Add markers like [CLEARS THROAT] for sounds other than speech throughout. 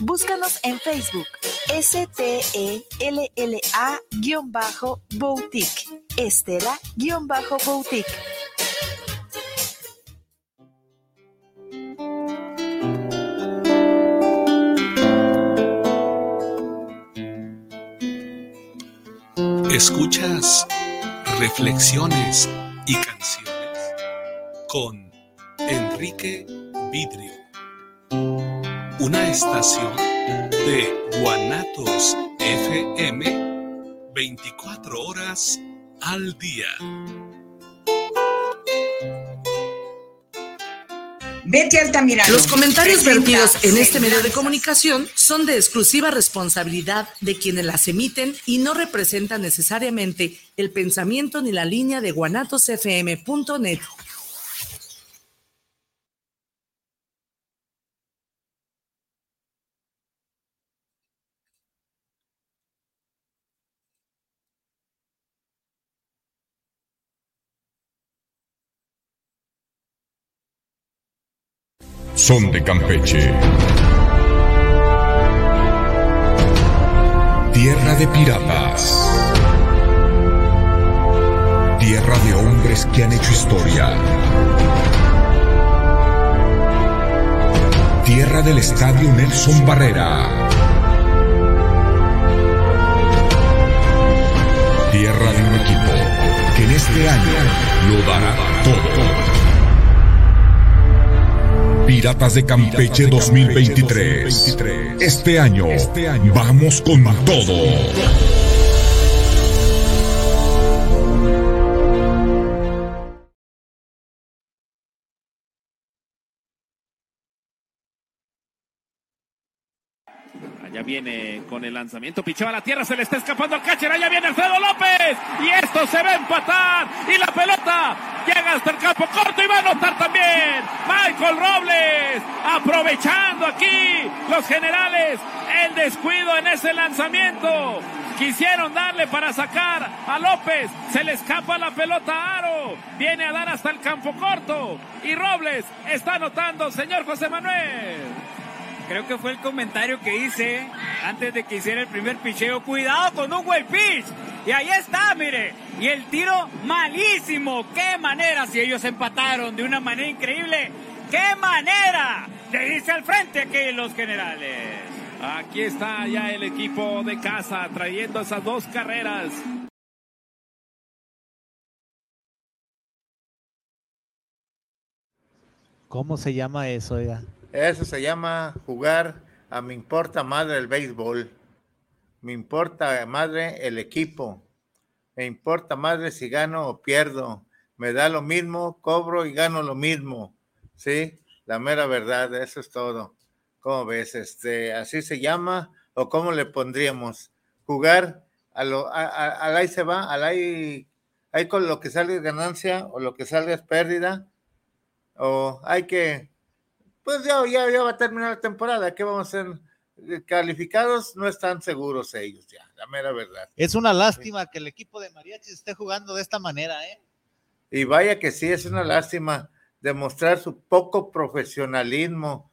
Búscanos en Facebook. S-T-E-L-L-A-Boutique. Estela-Boutique. Escuchas reflexiones y canciones con Enrique Vidrio. Una estación de Guanatos FM 24 horas al día. Betty Altamirano. Los comentarios vertidos en este medio de comunicación son de exclusiva responsabilidad de quienes las emiten y no representan necesariamente el pensamiento ni la línea de guanatosfm.net. Son de Campeche. Tierra de piratas. Tierra de hombres que han hecho historia. Tierra del Estadio Nelson Barrera. Tierra de un equipo que en este año lo dará todo. Piratas de Campeche 2023. Este año, vamos con todo. Viene con el lanzamiento, pichó a la tierra, se le está escapando al catcher, allá viene Alfredo López. Y esto se va a empatar. Y la pelota llega hasta el campo corto y va a anotar también Michael Robles, aprovechando aquí los generales el descuido en ese lanzamiento. Quisieron darle para sacar a López, se le escapa la pelota a Aro, viene a dar hasta el campo corto. Y Robles está anotando, señor José Manuel. Creo que fue el comentario que hice antes de que hiciera el primer picheo. Cuidado con un buen pitch. Y ahí está, mire. Y el tiro malísimo. Qué manera si ellos empataron de una manera increíble. Qué manera de irse al frente aquí los generales. Aquí está ya el equipo de casa trayendo esas dos carreras. ¿Cómo se llama eso, ya? Eso se llama jugar a me importa madre el béisbol. Me importa madre el equipo. Me importa madre si gano o pierdo. Me da lo mismo, cobro y gano lo mismo. ¿Sí? La mera verdad, eso es todo. ¿Cómo ves? Este, así se llama o cómo le pondríamos? Jugar a lo, al ahí se va, al ahí, ahí con lo que sale es ganancia o lo que sale es pérdida. O hay que pues ya, ya, va a terminar la temporada. ¿Qué vamos a hacer? Eh, calificados no están seguros ellos ya, la mera verdad. Es una lástima que el equipo de Mariachi esté jugando de esta manera, ¿eh? Y vaya que sí, es una lástima demostrar su poco profesionalismo,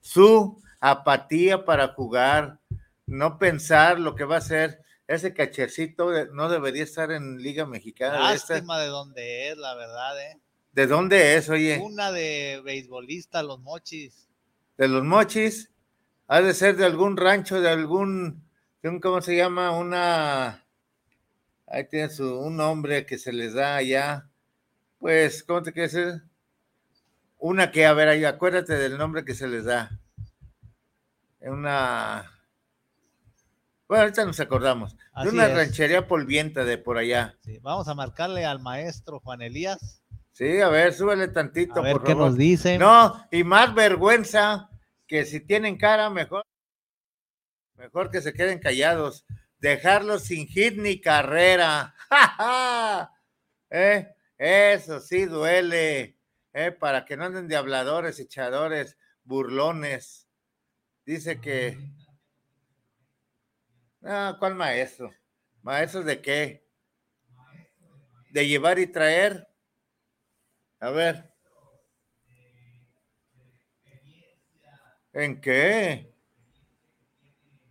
su apatía para jugar, no pensar lo que va a ser. Ese cachercito no debería estar en Liga Mexicana. Lástima de, de donde es, la verdad, ¿eh? ¿De dónde es, oye? Una de beisbolista, los mochis. ¿De los mochis? Ha de ser de algún rancho, de algún, ¿cómo se llama? Una, ahí tiene su, un nombre que se les da allá. Pues, ¿cómo te quieres decir? Una que, a ver, ahí, acuérdate del nombre que se les da. Una, bueno, ahorita nos acordamos. de una ranchería polvienta de por allá. Sí, vamos a marcarle al maestro Juan Elías Sí, a ver, súbele tantito. A ver qué nos dicen. No, y más vergüenza que si tienen cara, mejor, mejor que se queden callados, dejarlo sin hit ni carrera. [LAUGHS] ¿Eh? Eso sí duele, ¿eh? para que no anden de habladores, echadores, burlones. Dice que... Ah, ¿cuál maestro? ¿Maestros de qué? ¿De llevar y traer? A ver. ¿En qué?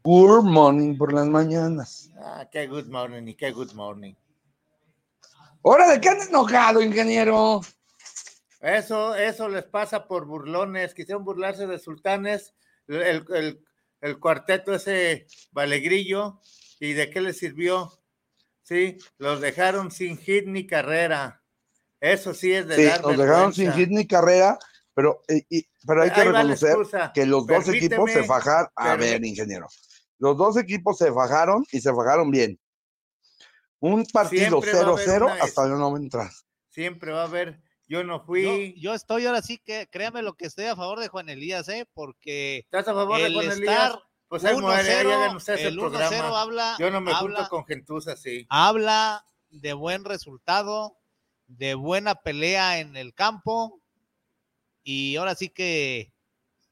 Good morning por las mañanas. Ah, qué good morning y qué good morning. ¿Hora de qué andas enojado, ingeniero? Eso, eso les pasa por burlones. Quisieron burlarse de sultanes, el, el, el cuarteto ese valegrillo, ¿y de qué les sirvió? Sí, los dejaron sin hit ni carrera. Eso sí es de sí, dar vergüenza. dejaron sin hit ni carrera, pero, eh, y- pero hay que Ahí reconocer que los dos equipos se fajaron. A ver, ingeniero. Los dos equipos se fajaron y se fajaron bien. Un partido Siempre va a haber 0-0 una hasta el no entrar. Siempre va a haber, yo no Yo, fui. yo estoy ahora sí que, créame lo que estoy a favor de Juan Elías, ¿eh? Porque ¿Estás a favor de el Juan estar Elías? Pues ahí muere, ahí 1-0, hagan ustedes el el 1-0 programa. habla, Yo no me habla, junto con gentuza así. habla de buen resultado, de buena pelea en el campo y ahora sí que,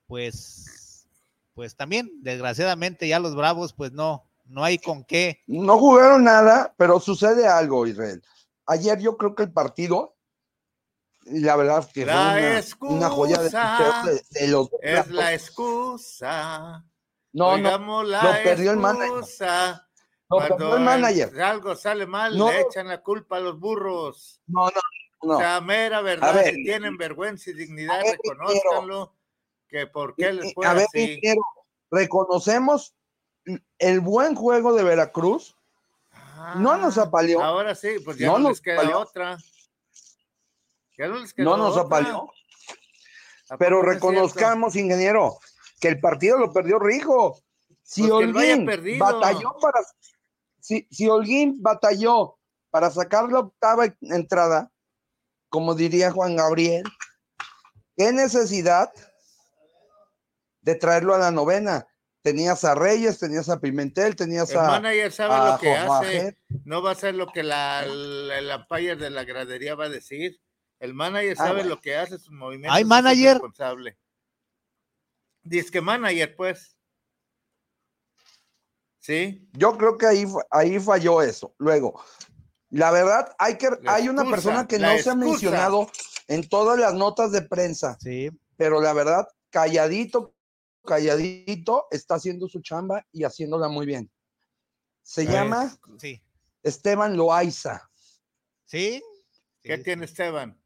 pues, pues también, desgraciadamente ya los Bravos, pues no, no hay con qué. No jugaron nada, pero sucede algo, Israel. Ayer yo creo que el partido, y la verdad que La fue una, una joya de, excusa de- de los Es la excusa. No, no, la lo perdió el manager. Cuando perdió el manager. algo sale mal, No. le echan la culpa a los burros. No, no, no. O sea, mera verdad, ver, si tienen vergüenza y dignidad, ver, reconózcanlo. Que por qué les fue a ver, así. ingeniero, reconocemos el buen juego de Veracruz. no nos apaleó. Ah, Ahora sí, pues ya No no, nos les queda apaleó. otra. Ya no les quedó No nos otra. apaleó. ¿A Pero reconozcamos, ingeniero, que el partido lo perdió Rijo. Si Pues perdido. batalló para. Si, si Holguín batalló para sacar la octava entrada, como diría Juan Gabriel, ¿qué necesidad de traerlo a la novena? Tenías a Reyes, tenías a Pimentel, tenías El a. manager sabe a lo que Jorge hace. No va a ser lo que la, la, el umpire de la gradería va a decir. El manager Ah, sabe lo que hace, sus movimientos. ¿Hay es manager? responsable. Dice que manager, pues. ¿Sí? Yo creo que ahí, ahí falló eso. Luego, la verdad, hay que La hay una persona que no se ha mencionado en todas las notas de prensa, Sí. pero la verdad, calladito, calladito, está haciendo su chamba y haciéndola muy bien. Se llama Sí. Esteban Loaiza. ¿Sí? ¿Qué Sí, tiene Esteban?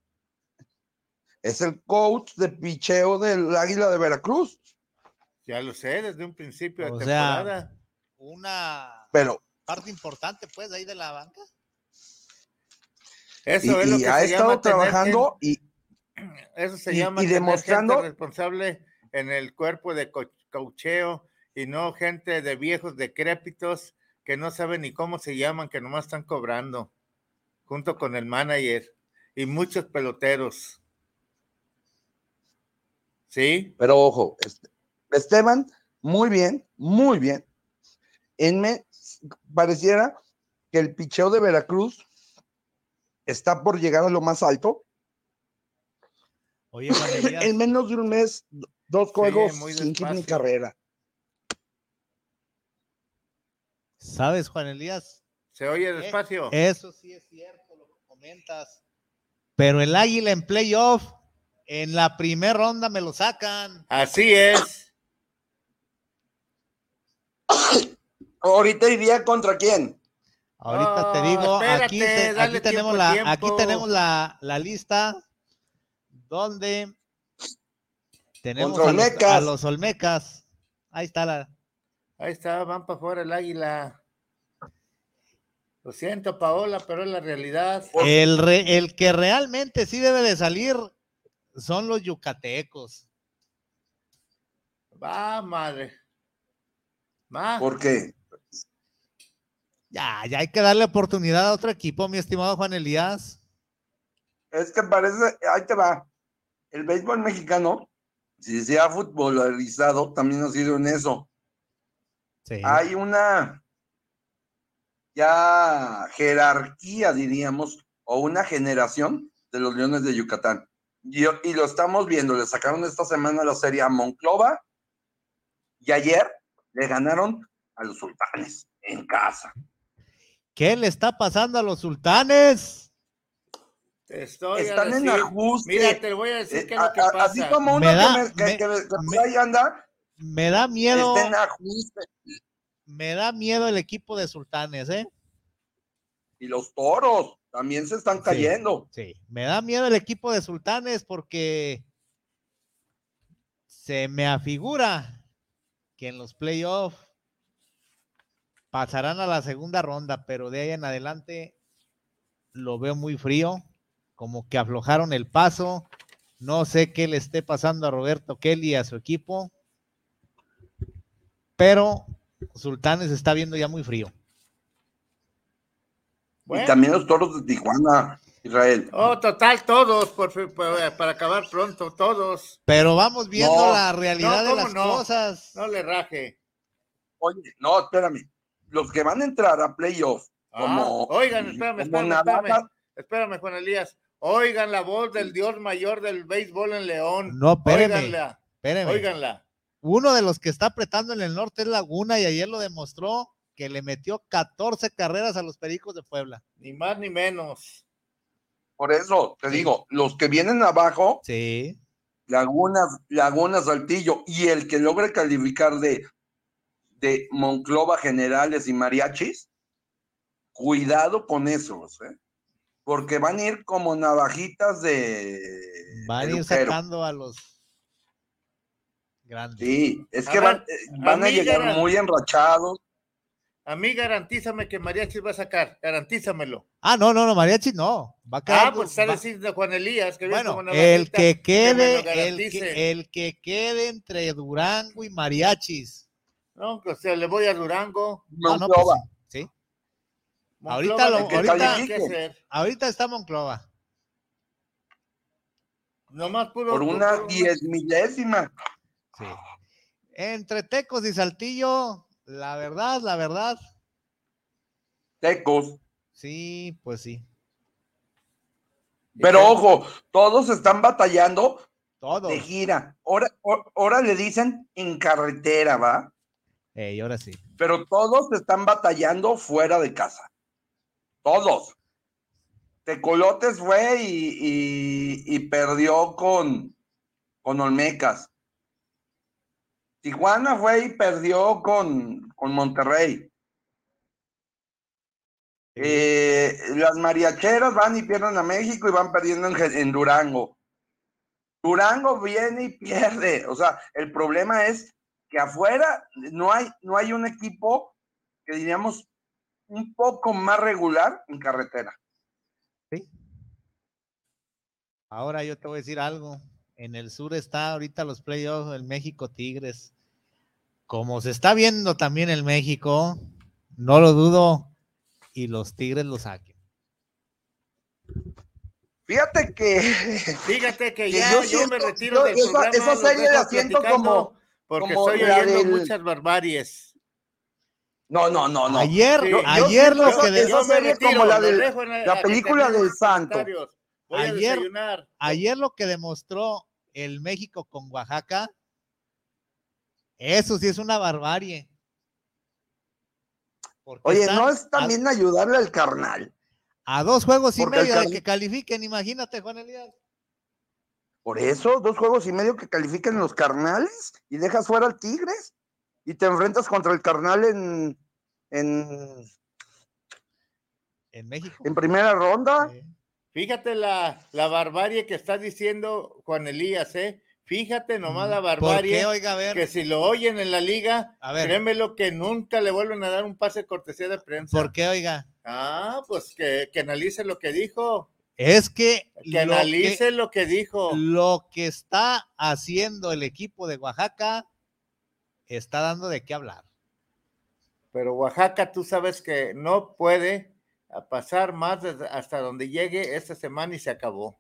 Es el coach de picheo del Águila de Veracruz. Ya lo sé, desde un principio de sea, temporada. Una Pero parte importante, pues, ahí de la banca. y, Eso es lo y que ha se estado llama trabajando y [CLEARS THROAT] eso se y- llama y demostrando- gente responsable en el cuerpo de co- coacheo y no gente de viejos decrépitos que no saben ni cómo se llaman, que nomás están cobrando, junto con el manager y muchos peloteros. ¿Sí? Pero ojo, este- Esteban, muy bien, muy bien. En me, pareciera que el picheo de Veracruz está por llegar a lo más alto. Oye, Juan [LAUGHS] Elías, En menos de un mes, dos juegos sin ni carrera. ¿sabes, Juan Elías? ¿Se oye Eh, despacio? Eso sí es cierto lo que comentas. Pero el Águila en playoff, en la primera ronda me lo sacan. Así es. Ahorita iría contra quién? Ahorita te Oh, digo, aquí, te- tenemos, tiempo, la, tiempo. aquí tenemos la, la lista donde tenemos a los, Olmecas. a los Olmecas. Ahí está la. Ahí está, van para afuera el águila. Lo siento, Paola, pero es la realidad. El, re- el que realmente sí debe de salir son los yucatecos. Va, madre. Va. ¿Por qué? Ya, ya hay que darle oportunidad a otro equipo, mi estimado Juan Elías. Es que parece, ahí te va. El béisbol mexicano, si se ha futbolizado, también ha sido en eso. Sí. Hay una, ya jerarquía, diríamos, o una generación de los Leones de Yucatán. Y, y lo estamos viendo, le sacaron esta semana la serie a Monclova y ayer le ganaron a los sultanes en casa. ¿Qué le está pasando a los sultanes? Te estoy Están en ajuste. Mira, te voy a decir Eh, qué es lo que a- a- pasa. Así como uno Me da- que, me, que- me- que me- que por me- ahí anda, Me da miedo, está en ajuste. me da miedo el equipo de sultanes, ¿eh? Y los toros también se están cayendo. Sí, me da miedo el equipo de sultanes porque se me afigura que en los playoffs pasarán a la segunda ronda, pero de ahí en adelante lo veo muy frío, como que aflojaron el paso. No sé qué le esté pasando a Roberto Kelly y a su equipo, pero Sultanes está viendo ya muy frío. Y también los toros de Tijuana, Israel. Oh, total, todos, por, por- para acabar pronto, todos. Pero vamos viendo No, la realidad no, de ¿cómo las no? cosas. No le raje. Oye, no, espérame. Los que van a entrar a playoff, Ah, como, oigan, espérame, como espérame, espérame. Espérame, Juan Elías. Oigan la voz del dios mayor del béisbol en León. No, espéreme, Óiganla, espéreme. óiganla. Uno de los que está apretando en el norte es Laguna y ayer lo demostró que le metió 14 carreras a los Pericos de Puebla. Ni más ni menos. por eso te digo, los que vienen abajo, Sí. Lagunas, Laguna, Saltillo, y el que logre calificar de, de Monclova, Generales y Mariachis, cuidado con esos, ¿eh? porque van a ir como navajitas de. Van a ir lucero. sacando a los grandes. Sí, es A que ver, van, eh, van a llegar muy enrachados. A mí garantízame que Mariachi va a sacar. Garantízamelo. Ah, no, no, no, Mariachi no. Va a quedar. Ah, pues está va- diciendo Juan Elías que bueno, como el que quede, el que, el que quede entre Durango y Mariachis. No, o sea, le voy a Durango. Ah, no, Monclova. pues sí. Monclova Ahorita lo- ahorita- hacer. Ahorita está Monclova. Nomás puro. por una puro- diez milésima. Sí. Entre Tecos y Saltillo, la verdad, la verdad, Tecos. sí, pues sí. Pero ojo, todos están batallando Todo. de gira. Ahora, ahora- ahora le dicen en carretera, ¿va? Ahora sí. Pero todos están batallando fuera de casa. Todos. Tecolotes fue y, y- y perdió con, con Olmecas. Tijuana fue y perdió con, con Monterrey. Eh, las mariacheras van y pierden a México y van perdiendo en, en Durango. Durango viene y pierde. O sea, el problema es que afuera no hay, no hay un equipo que diríamos un poco más regular en carretera. Ahora yo te voy a decir algo. En el sur está ahorita los playoffs del México Tigres. Como se está viendo también el México, no lo dudo, y los Tigres lo saquen. Fíjate que Fíjate que Que ya yo yo, me retiro yo del esa- programa. esa serie la siento platicando, como- Porque como estoy la oyendo del- muchas barbaries. no, no, no, no. Ayer, Sí, yo- yo ayer lo que de- retiro, como la del- la a que película del Santo. Ayer- ayer lo que demostró el México con Oaxaca, eso sí es una barbarie. Porque Oye, no es a- también ayudarle al carnal. a, dos juegos y medio de que califiquen, imagínate, Juan Elías. Por eso, dos juegos y medio que califiquen los carnales y dejas fuera al Tigres y te enfrentas contra el carnal en, en, En México. en primera ronda. Sí. Fíjate la, la barbarie que está diciendo Juan Elías, ¿eh? Fíjate nomás la Mm, ¿Por barbarie. qué, oiga, a ver? que si lo oyen en la liga, A ver. créemelo que nunca le vuelven a dar un pase de cortesía de prensa. ¿Por qué, oiga? Ah, pues que, que analice lo que dijo. Es que, Que lo analice lo que dijo. lo que está haciendo el equipo de Oaxaca está dando de qué hablar. Pero Oaxaca, tú sabes que no puede pasar más hasta donde llegue esta semana y se acabó.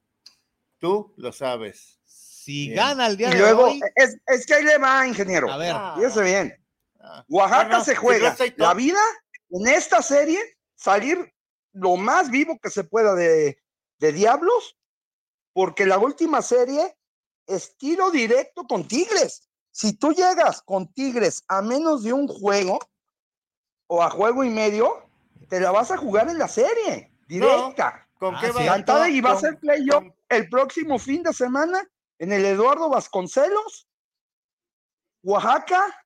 Tú lo sabes. Si Bien. gana el día Y de luego, hoy, es, es que ahí le va, ingeniero. a ver, Ah, Fíjese bien. ah. Oaxaca No, no, se juega la vida en esta serie salir lo más vivo que se pueda de, de Diablos, porque la última serie es tiro directo con Tigres. Si tú llegas con Tigres a menos de un juego o a juego y medio, te la vas a jugar en la serie, directa. ¿Con Ah, qué va? Y va a ser playoff el próximo fin de semana en el Eduardo Vasconcelos, Oaxaca,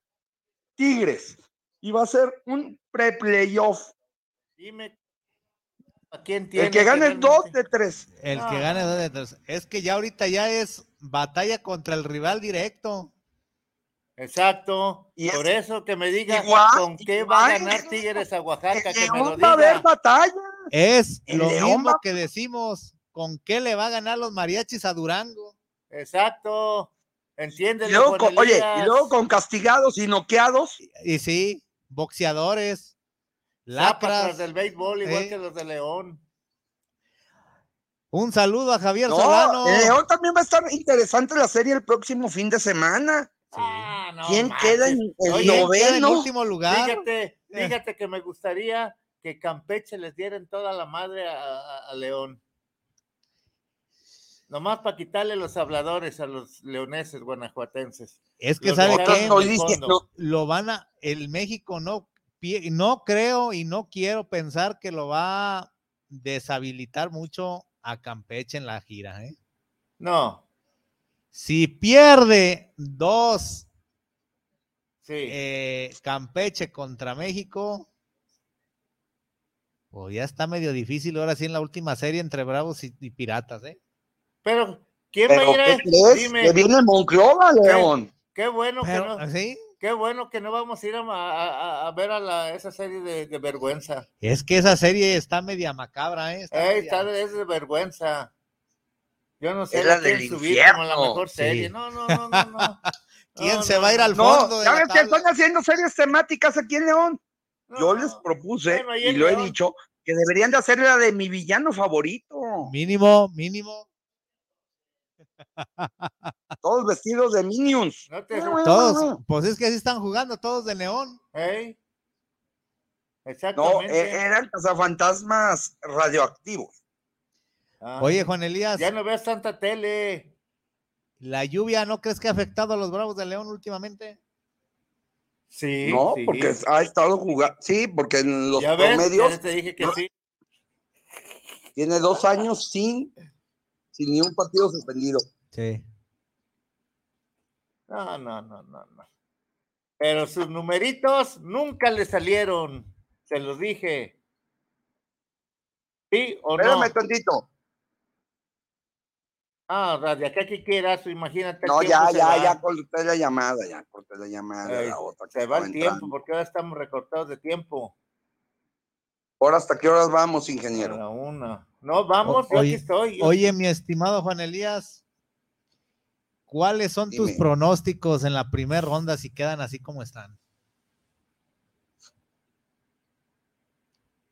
Tigres. Y va a ser un pre-playoff. Dime, ¿a quién tiene? El que gane realmente? dos de tres. El que Ah. gane dos de tres. Es que ya ahorita ya es batalla contra el rival directo. Exacto. Y Por es- eso que me diga igual, con qué va a ganar Tigres a Oaxaca, El que me lo León va a haber batalla. Es El lo León mismo va- que decimos. ¿Con qué le va a ganar los mariachis a Durango? Exacto. Con- oye, y luego con castigados y noqueados. Y sí, boxeadores, Lacras. del béisbol igual Eh. que los de León. Un saludo a Javier No, Solano. León también va a estar interesante la serie el próximo fin de semana. Ah, no ¿Quién queda en el Oye, ¿Quién queda en noveno? último lugar? Fíjate, Eh. fíjate que me gustaría que Campeche les dieran toda la madre a, a- a León. Nomás para quitarle los habladores a los leoneses guanajuatenses. Es que Los sabe diciendo- lo van a, el México no, no creo y no quiero pensar que lo va a deshabilitar mucho a Campeche en la gira. ¿eh? No, Si pierde dos sí. eh, Campeche contra México, pues ya está medio difícil ahora sí en la última serie entre Bravos y, y Piratas. ¿eh? Pero, ¿quién Pero, va a ir ¿qué a? Dime, Que viene Monclova, León. qué bueno Pero, que no, ¿sí? Qué bueno que no vamos a ir a, a- a- a ver a la, esa serie de, de vergüenza. Es que esa serie está media macabra. ¿eh? Está Ey, media- está de- es de vergüenza. Yo no sé, Es la del subir como la infierno. mejor Sí. serie. No, no, no, no, no. [LAUGHS] ¿Quién No, se no, va a ir al fondo? No, de la ¿sabes qué? tabla? Están haciendo series temáticas aquí en León. No, Yo les propuse, Bueno, y lo he dicho, que deberían de hacer la de mi villano favorito. Mínimo, mínimo. [LAUGHS] Todos vestidos de Minions. No te- Todos, pues es que así están jugando todos de León. Ey. No, Exactamente. e- eran cazafantasmas radioactivos. Ah, Oye, Juan Elías, ya no veas tanta tele. ¿la lluvia no crees que ha afectado a los Bravos de León últimamente? Sí, no, sí. porque ha estado jugando. Sí, porque en los ya ves, promedios ya te dije que no. sí. tiene dos años sin, sin ni un partido suspendido. Sí. No, no, no, no, no. Pero sus numeritos nunca le salieron. Se los dije. ¿Sí o no? Espérame tantito. Ah, de acá que quieras, imagínate. No, ya, ya, va. ya corté la llamada, ya corté la llamada. Ey, la otra Se va el tiempo, entrando. porque ahora estamos recortados de tiempo. ¿Ahora hasta qué horas vamos, A ingeniero? la una. No, vamos, yo aquí estoy. yo- Oye, mi estimado Juan Elías, ¿cuáles son tus pronósticos en la primera ronda si quedan así como están?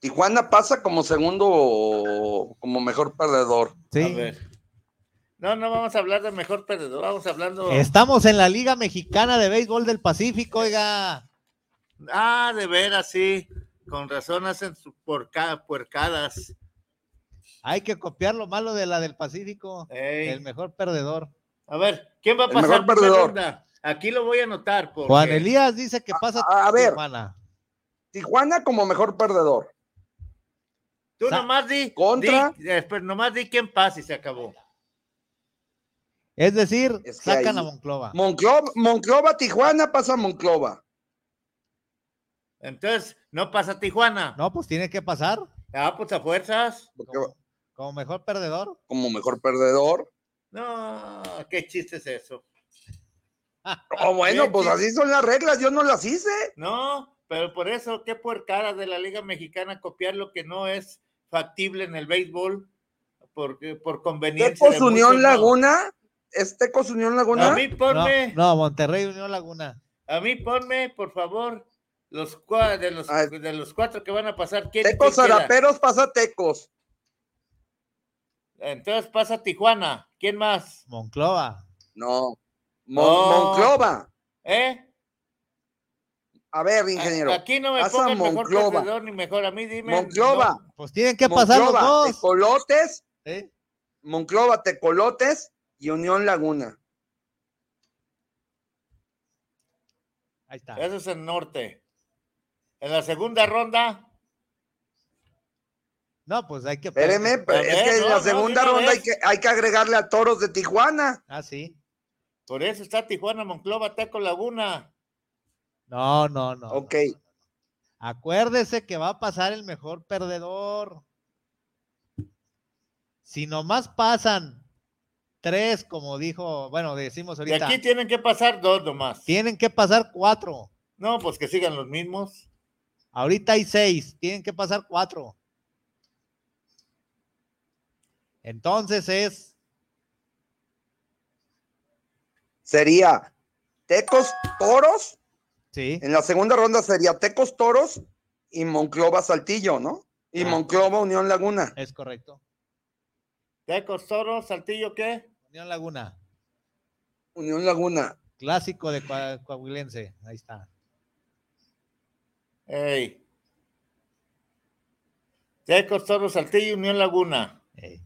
Tijuana pasa como segundo, como mejor perdedor. A Sí. ver. No, no vamos a hablar de mejor perdedor, vamos hablando. Estamos en la Liga Mexicana de Béisbol del Pacífico, oiga. Ah, de veras, sí. Con razón hacen sus porca- puercadas. Hay que copiar lo malo de la del Pacífico. Ey. El mejor perdedor. A ver, ¿quién va a El pasar mejor perdedor. ronda? Aquí lo voy a anotar. Porque... Juan Elías dice que pasa a- a ver. Tijuana. Tijuana como mejor perdedor. Tú Sa- nomás di. Contra. di- eh, pero nomás di quién pasa y se acabó. Es decir, Es que sacan ahí- a Monclova. Monclova, Monclova, Tijuana pasa Monclova. Entonces, no pasa Tijuana. No, pues tiene que pasar Ah, pues a fuerzas. Porque como, como mejor perdedor. como mejor perdedor. No, qué chiste es eso. [LAUGHS] Oh, bueno, pues así son las reglas, yo no las hice. No, pero por eso, qué puercada de la Liga Mexicana copiar lo que no es factible en el béisbol porque por conveniencia. Tecos Unión. Laguna. ¿Es Tecos Unión Laguna? A mí ponme, no, Monterrey Unión Laguna. a mí ponme, por favor, los cua- de los, de los cuatro que van a pasar. ¿quién, Tecos? Zaraperos pasa Tecos. Entonces pasa Tijuana. ¿Quién más? Monclova. No. Mon- No. Monclova. ¿Eh? A ver, ingeniero. Aquí no me pasa pongan mejor Monclova. perdedor ni mejor a mí, dime. Monclova. no. Pues tienen que pasar los dos. Tecolotes, ¿eh? Monclova, Tecolotes y Unión Laguna. Ahí está. Eso es el norte. En la segunda ronda, No, pues hay que. Espéreme, pero A es que en no, la segunda ronda hay que, hay que agregarle a Toros de Tijuana. Ah, sí. por eso está Tijuana, Monclova, Teco, Laguna. No, no, no. Ok. Acuérdese que va a pasar el mejor perdedor. Si nomás pasan tres, como dijo, bueno, decimos De ahorita, aquí tienen que pasar dos nomás. tienen que pasar cuatro. No, pues que sigan los mismos. Ahorita hay seis, tienen que pasar cuatro. Entonces es Sería Tecos Toros. Sí. En la segunda ronda sería Tecos Toros y Monclova Saltillo, ¿no? Y Ah. Monclova Unión Laguna. Es correcto. Tecos, Toros, Saltillo, ¿qué? Unión Laguna, Unión Laguna. clásico de Coa- Coahuilense. Ahí está. Ey. Tecos, Toros, Saltillo, Unión Laguna. Eh,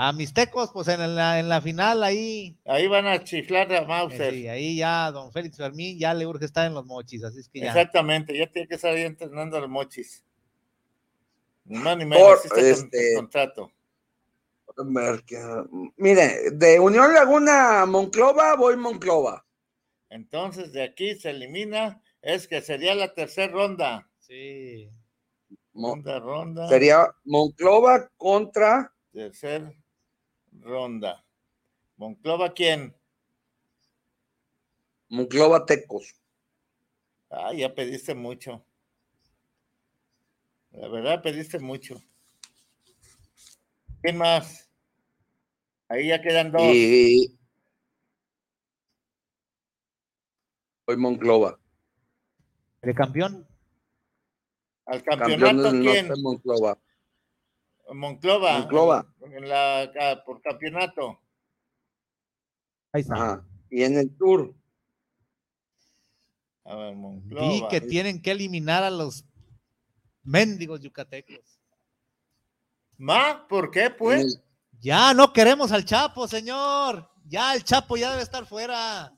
A mis tecos, pues en la, en la final ahí, Ahí van a chiflar a eh, Mauser. sí, ahí ya don Félix Fermín ya le urge estar en los mochis, así es que ya. Exactamente, ya tiene que estar ahí entrenando a los mochis. Ni más ni menos, Por, así está con- este- el contrato. Mire, de Unión Laguna a Monclova, voy Monclova. Entonces, de aquí se elimina, es que sería la tercera ronda. Sí. Segunda ronda. sería Monclova contra Tercer ronda. Monclova, ¿quién? Monclova Tecos. Ah, ya pediste mucho. La verdad, pediste mucho. ¿Quién más? Ahí ya quedan dos. Y voy Monclova. ¿El campeón? Al Campeón campeonato, ¿quién? Monclova. Monclova. Monclova. En la, por campeonato. Ahí está. Ajá. Y en el tour, A ver, Monclova. Vi que tienen que eliminar a los mendigos yucatecos. ¿Ma? ¿Por qué, pues? el- Ya no queremos al Chapo, señor. Ya el Chapo ya debe estar fuera.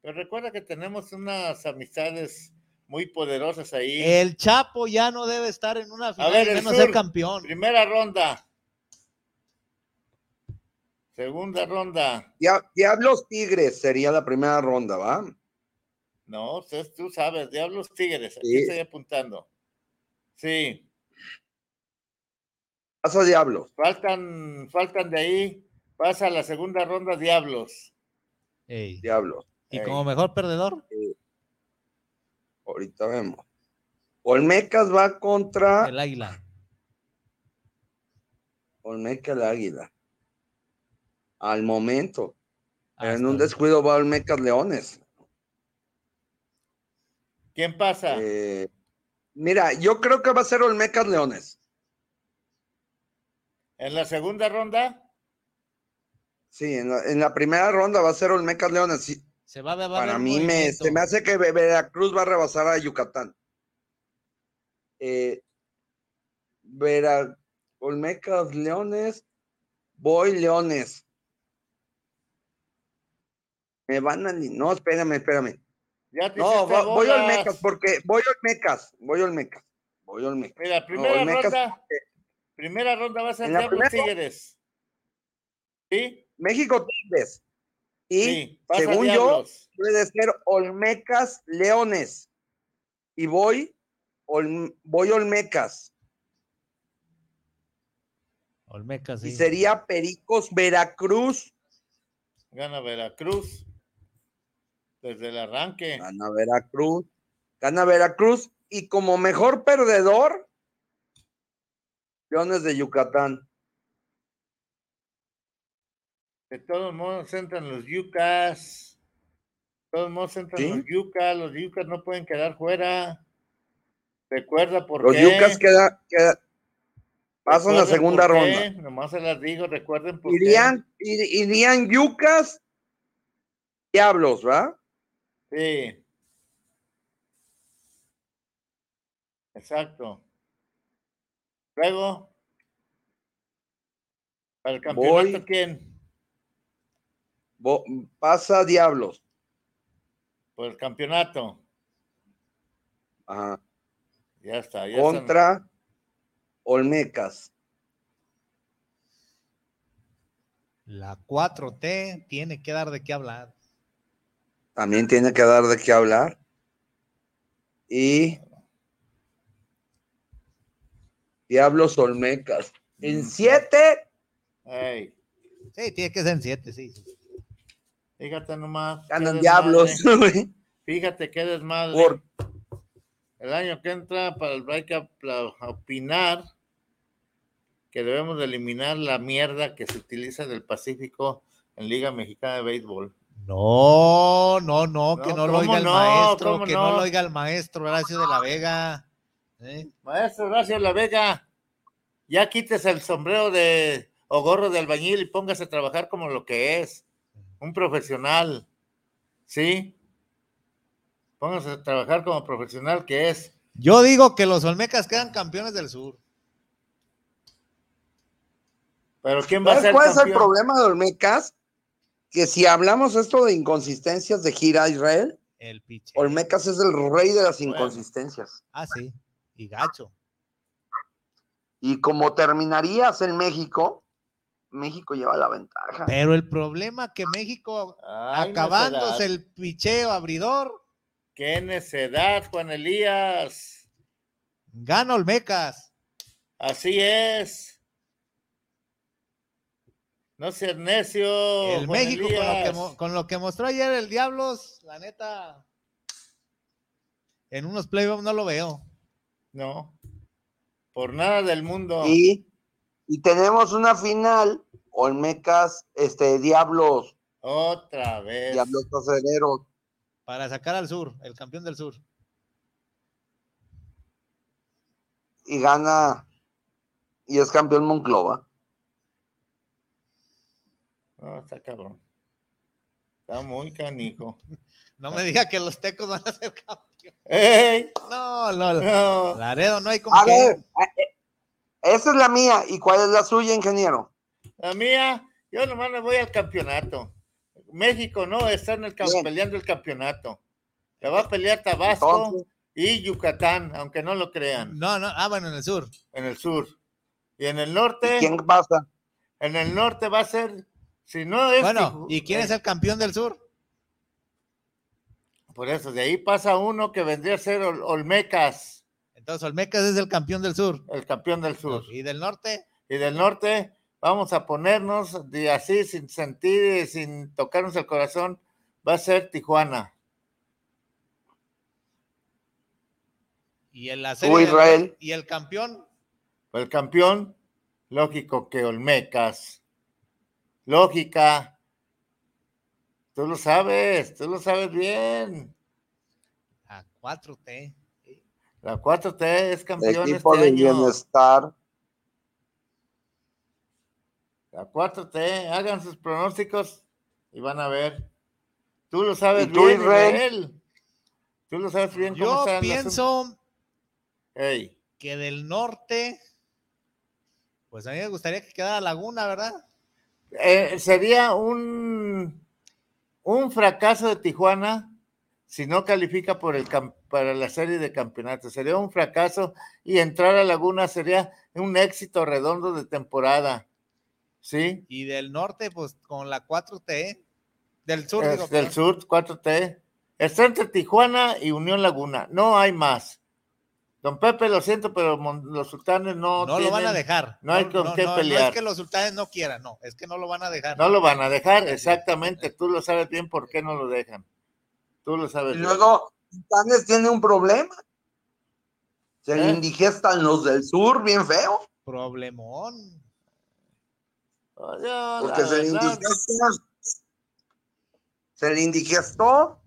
Pero recuerda que tenemos unas amistades muy poderosas ahí. El Chapo ya no debe estar en una final, ver, y el menos sur. ser campeón. Primera ronda. Segunda ronda. Dia- Diablos Tigres sería la primera ronda, ¿va? No, usted- tú sabes, Diablos Tigres. Aquí Sí. estoy apuntando. Sí, Pasa Diablos. faltan, faltan de ahí. Pasa a la segunda ronda Diablos. Ey. Diablos. Y Ey. como mejor perdedor, Ahorita vemos. Olmecas va contra el Águila. Olmeca el Águila. Al momento. Hasta en un descuido va Olmecas Leones. ¿Quién pasa? Eh, mira, yo creo que va a ser Olmecas Leones. En la segunda ronda, Sí, en la, en la primera ronda va a ser Olmecas Leones. Se va, va para mí me, se me hace que Ve- Veracruz va a rebasar a Yucatán. Eh, Vera, Olmecas Leones, voy Leones. Me van a... No, espérame, espérame. ya te No, voy bolas. Olmecas porque voy Olmecas, voy Olmecas, voy Olmecas. Mira, primera Olmecas- ronda. Primera ronda va a ser En primera- Tigres. ¿Sí? México Tigres. Y Sí, según yo, puede ser Olmecas Leones. Y voy, Olm- voy Olmecas. Olmeca, sí. Y sería Pericos Veracruz. Gana Veracruz. Desde el arranque. Gana Veracruz. Gana Veracruz. Y como mejor perdedor, Leones de Yucatán. De todos modos entran los yucas. De todos modos entran ¿Sí? los yucas. Los yucas no pueden quedar fuera. Recuerda por Los qué. Yucas queda, queda- pasan la segunda ronda. qué, Nomás se las digo, recuerden por Irían, ir- irían Yucas, Diablos, ¿verdad? qué. Sí. Exacto. Luego, ¿para el campeonato Voy. quién? Bo- pasa Diablos. Por el campeonato. Ajá. Ya está. Ya están- Contra Olmecas. La 4T tiene que dar de qué hablar. También tiene que dar de qué hablar. Y Diablos Olmecas. En siete, Ey, Sí, tiene que ser en 7, sí. sí. Fíjate nomás. desmadre. Diablos. [LAUGHS] güey. Fíjate qué desmadre. Por- El año que entra, para el que apla- opinar que debemos de eliminar la mierda que se utiliza del Pacífico en Liga Mexicana de Béisbol. No, no, no, que No, no lo ¿cómo oiga el no? maestro, ¿Cómo que no? no? lo oiga el maestro Horacio de la Vega. ¿eh? Maestro Horacio La Vega, ya quites el sombrero de o gorro de albañil y póngase a trabajar como lo que es, un profesional, ¿sí? Póngase a trabajar como profesional que es. Yo digo que los Olmecas quedan campeones del sur. Pero ¿quién va a ¿Sabes ser cuál es el problema de Olmecas? Que si hablamos esto de inconsistencias de gira Israel, El piche. Olmecas es el rey de las Bueno. inconsistencias. Ah, sí. Y gacho. Y como terminarías en México, México lleva la ventaja. Pero el problema que México, Ay, acabándose necedad. el picheo abridor, ¡Qué necedad, Juan Elías! gana Olmecas. Así es. No seas necio. el Juan México con lo, que, con lo que mostró ayer el Diablos, la neta, en unos playoffs no lo veo. No. Por nada del mundo. Y, y tenemos una final, Olmecas, este, Diablos, Otra vez. Diablos Aceleros. Para sacar al sur, el campeón del sur. y gana y es campeón Monclova. No, está cabrón. Está muy canijo. [LAUGHS] No me diga que los tecos van a ser campeón. ¡Ey! No, no, No. Laredo no hay como A que- ver, esa es la mía. ¿Y cuál es la suya, ingeniero? La mía, yo nomás me voy al campeonato. México no está en el peleando el campeonato. La va a pelear Tabasco Entonces, y Yucatán, aunque no lo crean, No, no, ah, bueno, en el sur. en el sur. Y en el ¿y norte, ¿quién pasa? en el norte va a ser, si no es. Bueno, ¿y quién es el campeón del sur? Por eso, de ahí pasa uno que vendría a ser Ol- Olmecas, Entonces, Olmecas es el campeón del sur. el campeón del sur. ¿Y del norte? Y del norte, vamos a ponernos de así, sin sentir, y sin tocarnos el corazón, va a ser Tijuana. ¿Y el, Israel. ¿Y el campeón? El campeón, lógico que Olmecas. Lógica. Tú lo sabes, tú lo sabes bien. A 4T. La 4T es campeón Equipo este de año. bienestar. La 4T, hagan sus pronósticos y van a ver. Tú lo sabes ¿Y tú, bien, Israel? Israel. Tú lo sabes bien cómo Yo pienso que del norte, pues a mí me gustaría que quedara Laguna, ¿verdad? eh, sería un, un fracaso de Tijuana si no califica por el para la serie de campeonatos. Sería un fracaso y entrar a Laguna sería un éxito redondo de temporada. ¿Sí? Y del norte, pues con la 4T. Del sur, Es del sur, 4T. Está entre Tijuana y Unión Laguna. No hay más. Don Pepe, lo siento, pero los sultanes no. No lo van a dejar. no hay con qué No pelear. es que los sultanes no quieran, no, es que no lo van a dejar. No lo van a dejar, exactamente. Tú lo sabes bien por qué no lo dejan. Tú lo sabes Y luego, Titanes tiene un problema. Se le ¿Eh? indigestan los del sur bien feo. Problemón. Oye, la Porque se le verdad, indigesta. Se le indigestó